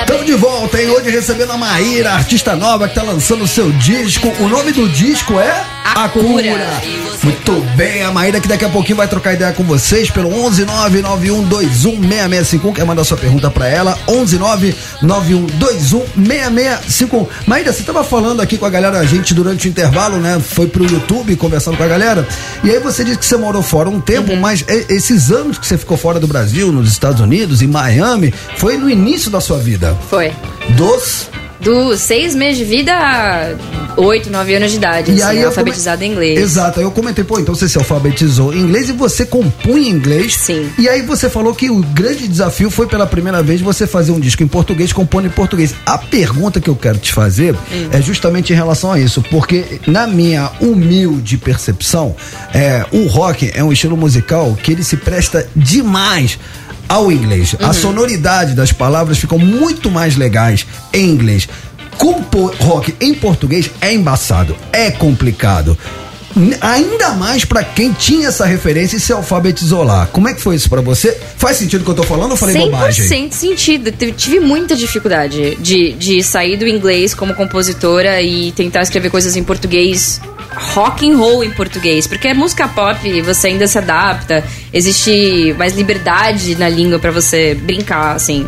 Estamos de volta, hein? Hoje recebendo a Maíra, artista nova que tá lançando o seu disco. O nome do disco é A Cura. Muito bem, a Maíra que daqui a pouquinho vai trocar ideia com vocês pelo 11991216651. Quer mandar sua pergunta pra ela? 11991216651. Maíra, você tava falando aqui com a galera, a gente durante o intervalo, né? Foi pro YouTube conversando com a galera. E aí você disse que você morou fora um tempo, Uhum. mas e- esses anos que você ficou fora do Brasil, nos Estados Unidos, em Miami, foi no início da sua vida. Foi. Dos. Dos seis meses de vida a 8, 9 anos de idade, E assim, alfabetizado come- em inglês. Exato, aí eu comentei, pô, então você se alfabetizou em inglês e você compunha em inglês. Sim. E aí você falou que o grande desafio foi pela primeira vez você fazer um disco em português, compondo em português. A pergunta que eu quero te fazer Hum. é justamente em relação a isso, porque na minha humilde percepção, é, o rock é um estilo musical que ele se presta demais ao inglês. A sonoridade das palavras ficam muito mais legais em inglês. Compor rock em português é embaçado, é complicado. Ainda mais pra quem tinha essa referência e se alfabetizou lá. Como é que foi isso pra você? Faz sentido o que eu tô falando ou falei 100% bobagem? sentido. Tive- Tive muita dificuldade de, de sair do inglês como compositora e tentar escrever coisas em português. Rock and roll em português, porque é música pop, você ainda se adapta, existe mais liberdade na língua pra você brincar, assim.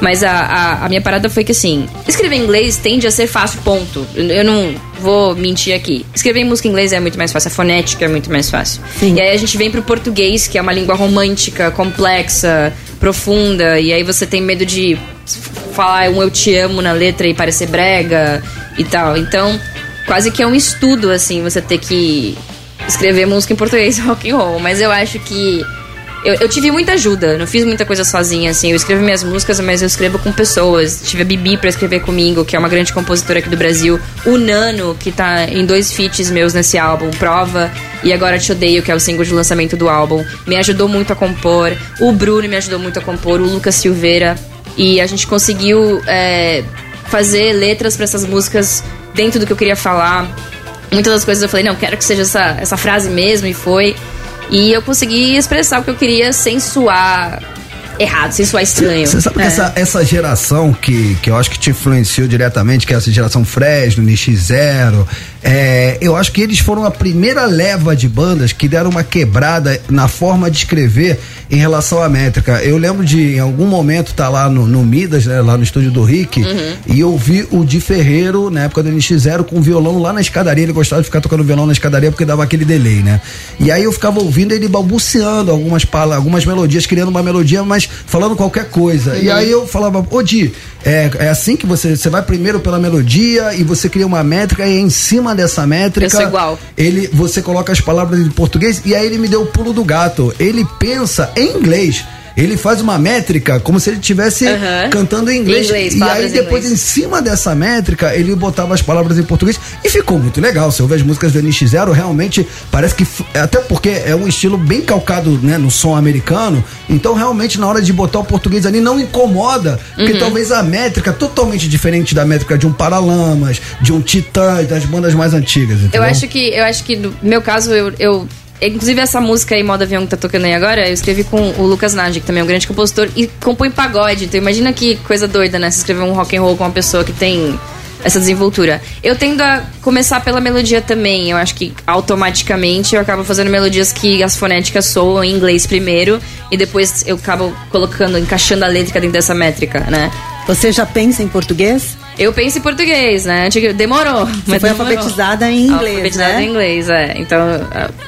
Mas a, a, a minha parada foi que, assim, escrever em inglês tende a ser fácil, ponto. Eu não vou mentir aqui. Escrever música em inglês é muito mais fácil, a fonética é muito mais fácil. E aí a gente vem pro português, que é uma língua romântica, complexa, profunda, e aí você tem medo de falar um eu te amo na letra e parecer brega e tal. Então, quase que é um estudo, assim, você ter que escrever música em português rock and roll. Mas eu acho que eu, eu tive muita ajuda, não fiz muita coisa sozinha, assim. Eu escrevo minhas músicas, mas eu escrevo com pessoas. Tive a Bibi pra escrever comigo, que é uma grande compositora aqui do Brasil. O Nano, que tá em dois feats meus nesse álbum, Prova e Agora Te Odeio, que é o single de lançamento do álbum. Me ajudou muito a compor. O Bruno me ajudou muito a compor, o Lucas Silveira. E a gente conseguiu é, fazer letras pra essas músicas dentro do que eu queria falar. Muitas das coisas eu falei, não, quero que seja essa, essa frase mesmo, e foi. E eu consegui expressar o que eu queria sem suar errado, sem soar estranho. Você sabe que É. essa, essa geração que, que eu acho que te influenciou diretamente, que é essa geração Fresno, NX0, é, eu acho que eles foram a primeira leva de bandas que deram uma quebrada na forma de escrever em relação à métrica. Eu lembro de, em algum momento, estar lá no, no Midas, né, lá no estúdio do Rick, Uhum. e eu vi o Di Ferreiro, na época do NX0, com violão lá na escadaria. Ele gostava de ficar tocando violão na escadaria porque dava aquele delay, né? E aí eu ficava ouvindo ele balbuciando algumas, algumas melodias, criando uma melodia, mas falando qualquer coisa. E aí eu falava, ô Di, é, é assim que você, você vai primeiro pela melodia e você cria uma métrica e em cima dessa métrica. Igual. Ele, você coloca as palavras em português e aí ele me deu o pulo do gato. Ele pensa em inglês. Ele faz uma métrica como se ele estivesse cantando em inglês. Inglês, e aí em depois inglês. em cima dessa métrica ele botava as palavras em português e ficou muito legal. Se eu ver as músicas do NX0, realmente parece que. f- Até porque é um estilo bem calcado né, no som americano. Então, realmente, na hora de botar o português ali, não incomoda. Porque Uhum. talvez a métrica totalmente diferente da métrica de um Paralamas, de um Titãs, das bandas mais antigas. Eu entendeu? acho que, eu acho que no meu caso, eu, eu- Inclusive essa música aí, Modo Avião, que tá tocando aí agora, eu escrevi com o Lucas Nagy, que também é um grande compositor, e compõe pagode. Então imagina que coisa doida, né? Você escrever um rock and roll com uma pessoa que tem essa desenvoltura. Eu tendo a começar pela melodia também. Eu acho que automaticamente eu acabo fazendo melodias que as fonéticas soam em inglês primeiro, e depois eu acabo colocando, encaixando a letra dentro dessa métrica, né? Você já pensa em português? Eu penso em português, né? Demorou. Você mas foi demorou. alfabetizada em inglês, Alfabetizada né? em inglês, é. Então,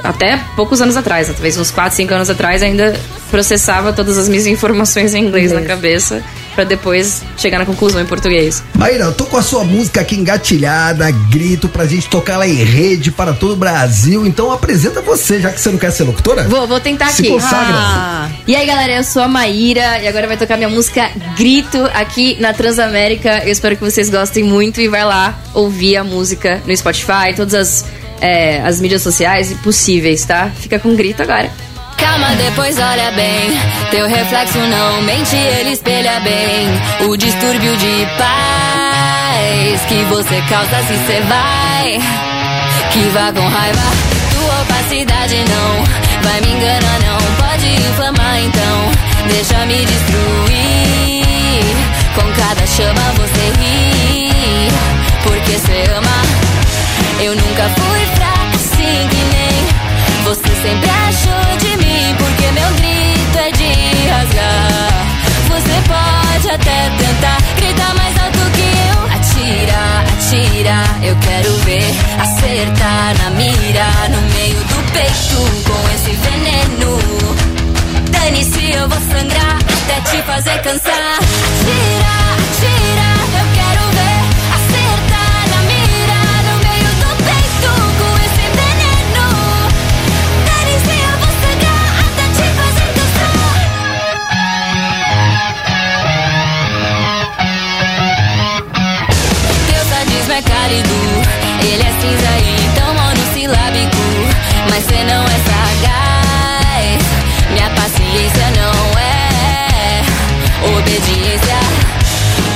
até poucos anos atrás, talvez uns 4, 5 anos atrás, ainda processava todas as minhas informações em inglês, na cabeça, pra depois chegar na conclusão em português. Maíra, eu tô com a sua música aqui engatilhada, grito pra gente tocar ela em rede para todo o Brasil. Então apresenta você, já que você não quer ser locutora. Vou, vou tentar Se aqui. consagra. Ah, E aí, galera, eu sou a Maíra e agora vai tocar minha música Grito aqui na Transamérica. Eu espero que vocês gostem muito e vai lá ouvir a música no Spotify, todas as, é, as mídias sociais possíveis, tá? Fica com grito agora. Calma, depois olha bem. Teu reflexo não mente, ele espelha bem o distúrbio de paz que você causa se cê vai. Que vá com raiva, tua opacidade não vai me enganar, não pode inflamar, então deixa me destruir. Com cada chama você ri, porque cê ama. Eu nunca fui fraca assim que nem você sempre achou de mim, meu grito é de rasgar. Você pode até tentar gritar mais alto que eu. Atira, atira, eu quero ver acertar na mira, no meio do peito com esse veneno. Dane-se, eu vou sangrar até te fazer cansar. Atira, atira, Ele é cinza e tão monossilábico, mas cê não é sagaz. Minha paciência não é obediência.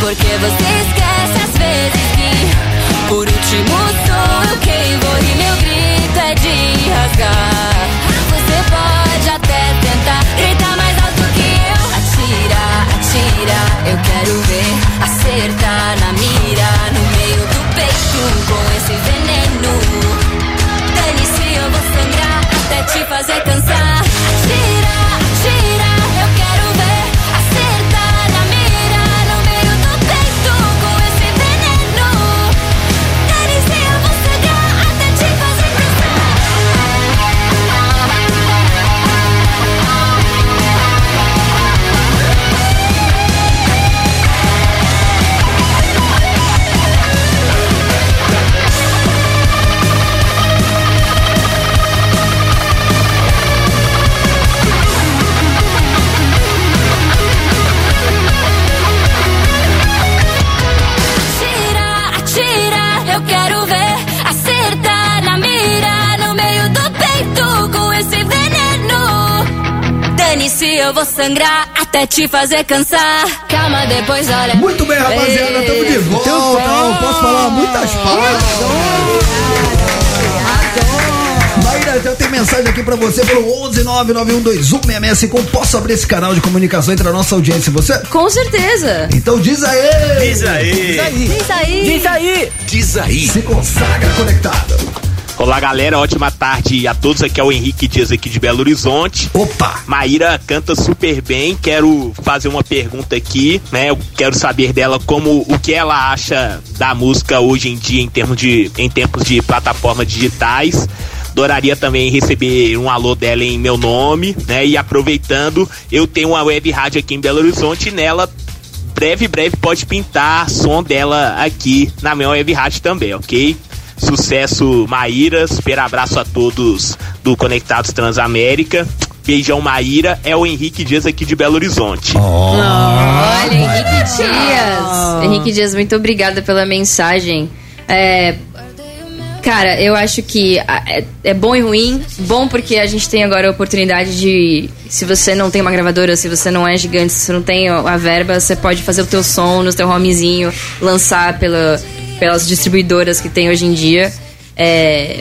Porque você esquece às vezes que, por último, sou eu quem vou e meu grito é de rasgar. Você pode até tentar gritar mais alto que eu. Atira, atira, eu quero ver. Acertar com esse veneno. Dane-se, eu vou sangrar até te fazer cansar. Dane-se, eu vou sangrar até te fazer cansar. Calma, depois olha. Muito bem, rapaziada, estamos de volta. Eu posso falar muitas palavras. Maíra, já tem mensagem aqui pra você pelo 11991216655. Posso abrir esse canal de comunicação entre a nossa audiência e você? Com certeza. Então diz aí! Diz aí. Diz aí! Diz aí. Diz aí. Diz aí. Se consagra conectado. Olá galera, ótima tarde a todos. Aqui é o Henrique Dias aqui de Belo Horizonte. Opa! Maíra canta super bem. Quero fazer uma pergunta aqui, né? Eu quero saber dela como o que ela acha da música hoje em dia em termos de em tempos de plataformas digitais. Adoraria também receber um alô dela em meu nome, né? E aproveitando, eu tenho uma web rádio aqui em Belo Horizonte e nela breve, breve pode pintar som dela aqui na minha web rádio também, ok? Sucesso, Maíra. Super abraço a todos do Conectados Transamérica. Beijão, Maíra. É o Henrique Dias aqui de Belo Horizonte. Olha, Henrique Dias. Henrique Dias, muito obrigada pela mensagem. É, cara, eu acho que ah, é, é bom e ruim. Bom porque a gente tem agora a oportunidade de. Se você não tem uma gravadora, se você não é gigante, se você não tem a verba, você pode fazer o teu som no teu homezinho, lançar pela, pelas distribuidoras que tem hoje em dia. É,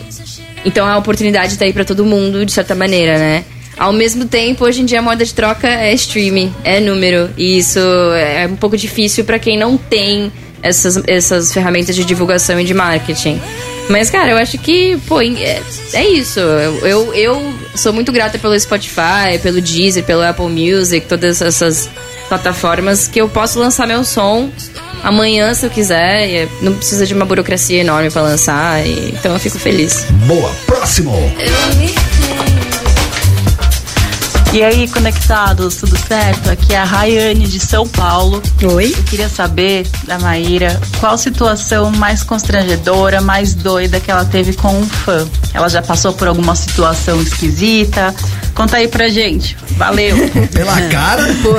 então a oportunidade tá aí pra todo mundo, de certa maneira, né? Ao mesmo tempo, hoje em dia a moda de troca é streaming, é número. E isso é um pouco difícil pra quem não tem essas, essas ferramentas de divulgação e de marketing. Mas, cara, eu acho que, pô, é, é isso. Eu, eu, eu sou muito grata pelo Spotify, pelo Deezer, pelo Apple Music, todas essas plataformas que eu posso lançar meu som amanhã se eu quiser. e Não precisa de uma burocracia enorme pra lançar. e- então eu fico feliz. Boa, próximo! E aí, conectados, tudo certo? Aqui é a Rayane de São Paulo. Oi. Eu queria saber da Maíra qual situação mais constrangedora, mais doida que ela teve com um fã. Ela já passou por alguma situação esquisita? Conta aí pra gente. Valeu. Pela cara. Pô,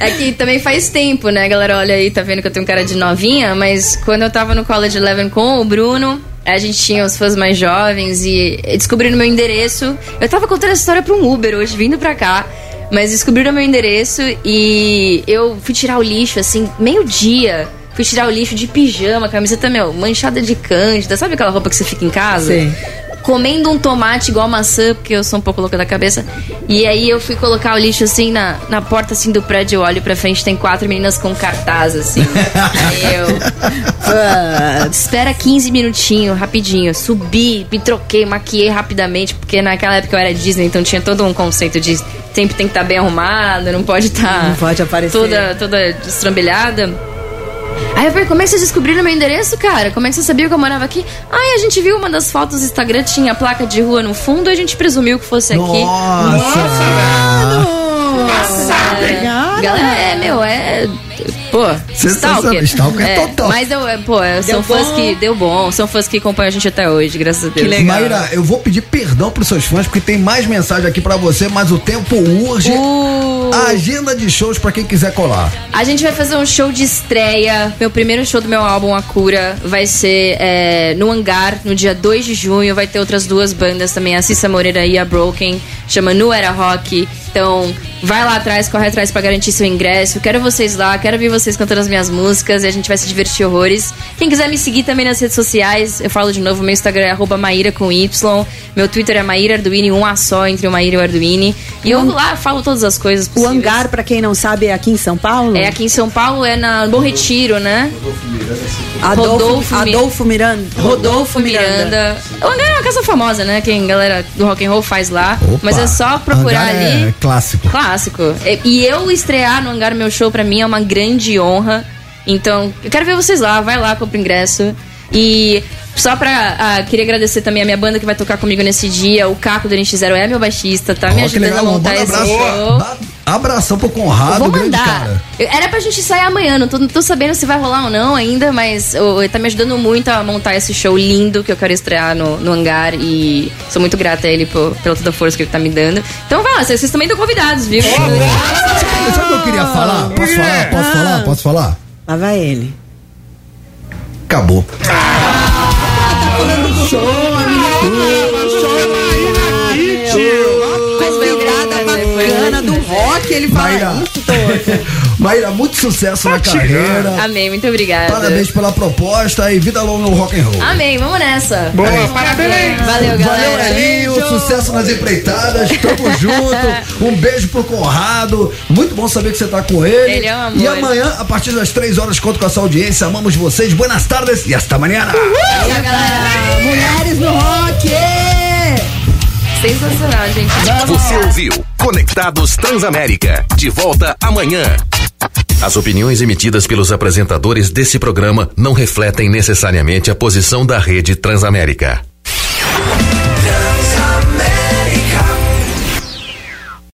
é que também faz tempo, né? A galera olha aí, tá vendo que eu tenho cara de novinha, mas quando eu tava no College Eleven com o Bruno, a gente tinha os fãs mais jovens e descobriram meu endereço. Eu tava contando essa história pra um Uber hoje, vindo pra cá. Mas descobriram meu endereço e eu fui tirar o lixo, assim, meio-dia. Fui tirar o lixo de pijama, camiseta, meu, manchada de cândida. Sabe aquela roupa que você fica em casa? Sim. Comendo um tomate igual maçã, porque eu sou um pouco louca da cabeça. E aí eu fui colocar o lixo assim na, na porta assim do prédio, olho pra frente, tem quatro meninas com cartaz assim. eu. "Pô, espera 15 minutinhos, rapidinho. Subi, me troquei, maquiei rapidamente, porque naquela época eu era Disney, então tinha todo um conceito de sempre tem que estar bem arrumado, não pode estar. Não pode aparecer. Toda, toda destrambelhada. Aí eu falei, como é que vocês descobriram meu endereço, cara? Como é que você sabia que eu morava aqui? Ai, a gente viu uma das fotos do Instagram, tinha a placa de rua no fundo, a gente presumiu que fosse aqui. Nossa! É, galera, é, meu, é. Pô, Sensacional. Stalker. Stalker é total. Mas eu, é, pô, são Deu fãs bom. que deu bom, são fãs que acompanham a gente até hoje, graças a Deus. Mayra, eu vou pedir perdão pros seus fãs, porque tem mais mensagem aqui pra você, mas o tempo urge. Uh. A agenda de shows pra quem quiser colar. A gente vai fazer um show de estreia. Meu primeiro show do meu álbum A Cura vai ser é, no Hangar, no dia 2 de junho. Vai ter outras duas bandas também, a Cissa Moreira e a Broken. Chama Nu Era Rock. Então, vai lá atrás, corre atrás pra garantir seu ingresso. Quero vocês lá, quero ver vocês cantando as minhas músicas e a gente vai se divertir horrores. Quem quiser me seguir também nas redes sociais, eu falo de novo, meu Instagram é arroba Maíra com Y. Meu Twitter é Maíra Arduini, um A só entre o Maíra e o Arduini. E eu lá falo todas as coisas O possíveis. hangar, pra quem não sabe, é aqui em São Paulo? É aqui em São Paulo, é na Bom Retiro, né? Adolfo, Adolfo Miranda. Rodolfo Miranda. O hangar é uma casa famosa, né? Que a galera do rock and roll faz lá. Mas é só procurar Hangar ali. É clássico. Clássico. E- eu estrear no Hangar meu show pra mim é uma grande honra. Então, eu quero ver vocês lá. Vai lá, compra o ingresso. E só pra. ah, queria agradecer também a minha banda que vai tocar comigo nesse dia. O Caco do NX0 é meu baixista, tá me Ó, que ajudando legal, a montar manda esse show. Abração pro Conrado, Vou grande mandar. Era pra gente sair amanhã, não tô, não tô sabendo se vai rolar ou não ainda, mas o- ele tá me ajudando muito a montar esse show lindo que eu quero estrear no, no hangar e sou muito grata a ele por, pela toda a força que ele tá me dando. Então vai lá, vocês, vocês também estão convidados, viu? Sabe o que eu queria falar? Posso falar? Posso falar? Posso falar? Lá vai ele. Acabou. Mas rock, ele fala Maíra. isso, tô. Maíra, muito sucesso na carreira. Amém, muito obrigada. Parabéns pela proposta e vida longa no rock and roll. Amém, vamos nessa. Boa, parabéns. Valeu, galera. Valeu, Elinho. Sucesso nas empreitadas. Tamo junto. Um beijo pro Conrado. Muito bom saber que você tá com ele. Ele é um amor. E amanhã, a partir das três horas, conto com essa audiência. Amamos vocês. Buenas tardes e hasta amanhã. Valeu, galera. Mulheres no rock! Sensacional, gente. Você ouviu Conectados Transamérica. De volta amanhã. As opiniões emitidas pelos apresentadores desse programa não refletem necessariamente a posição da rede Transamérica.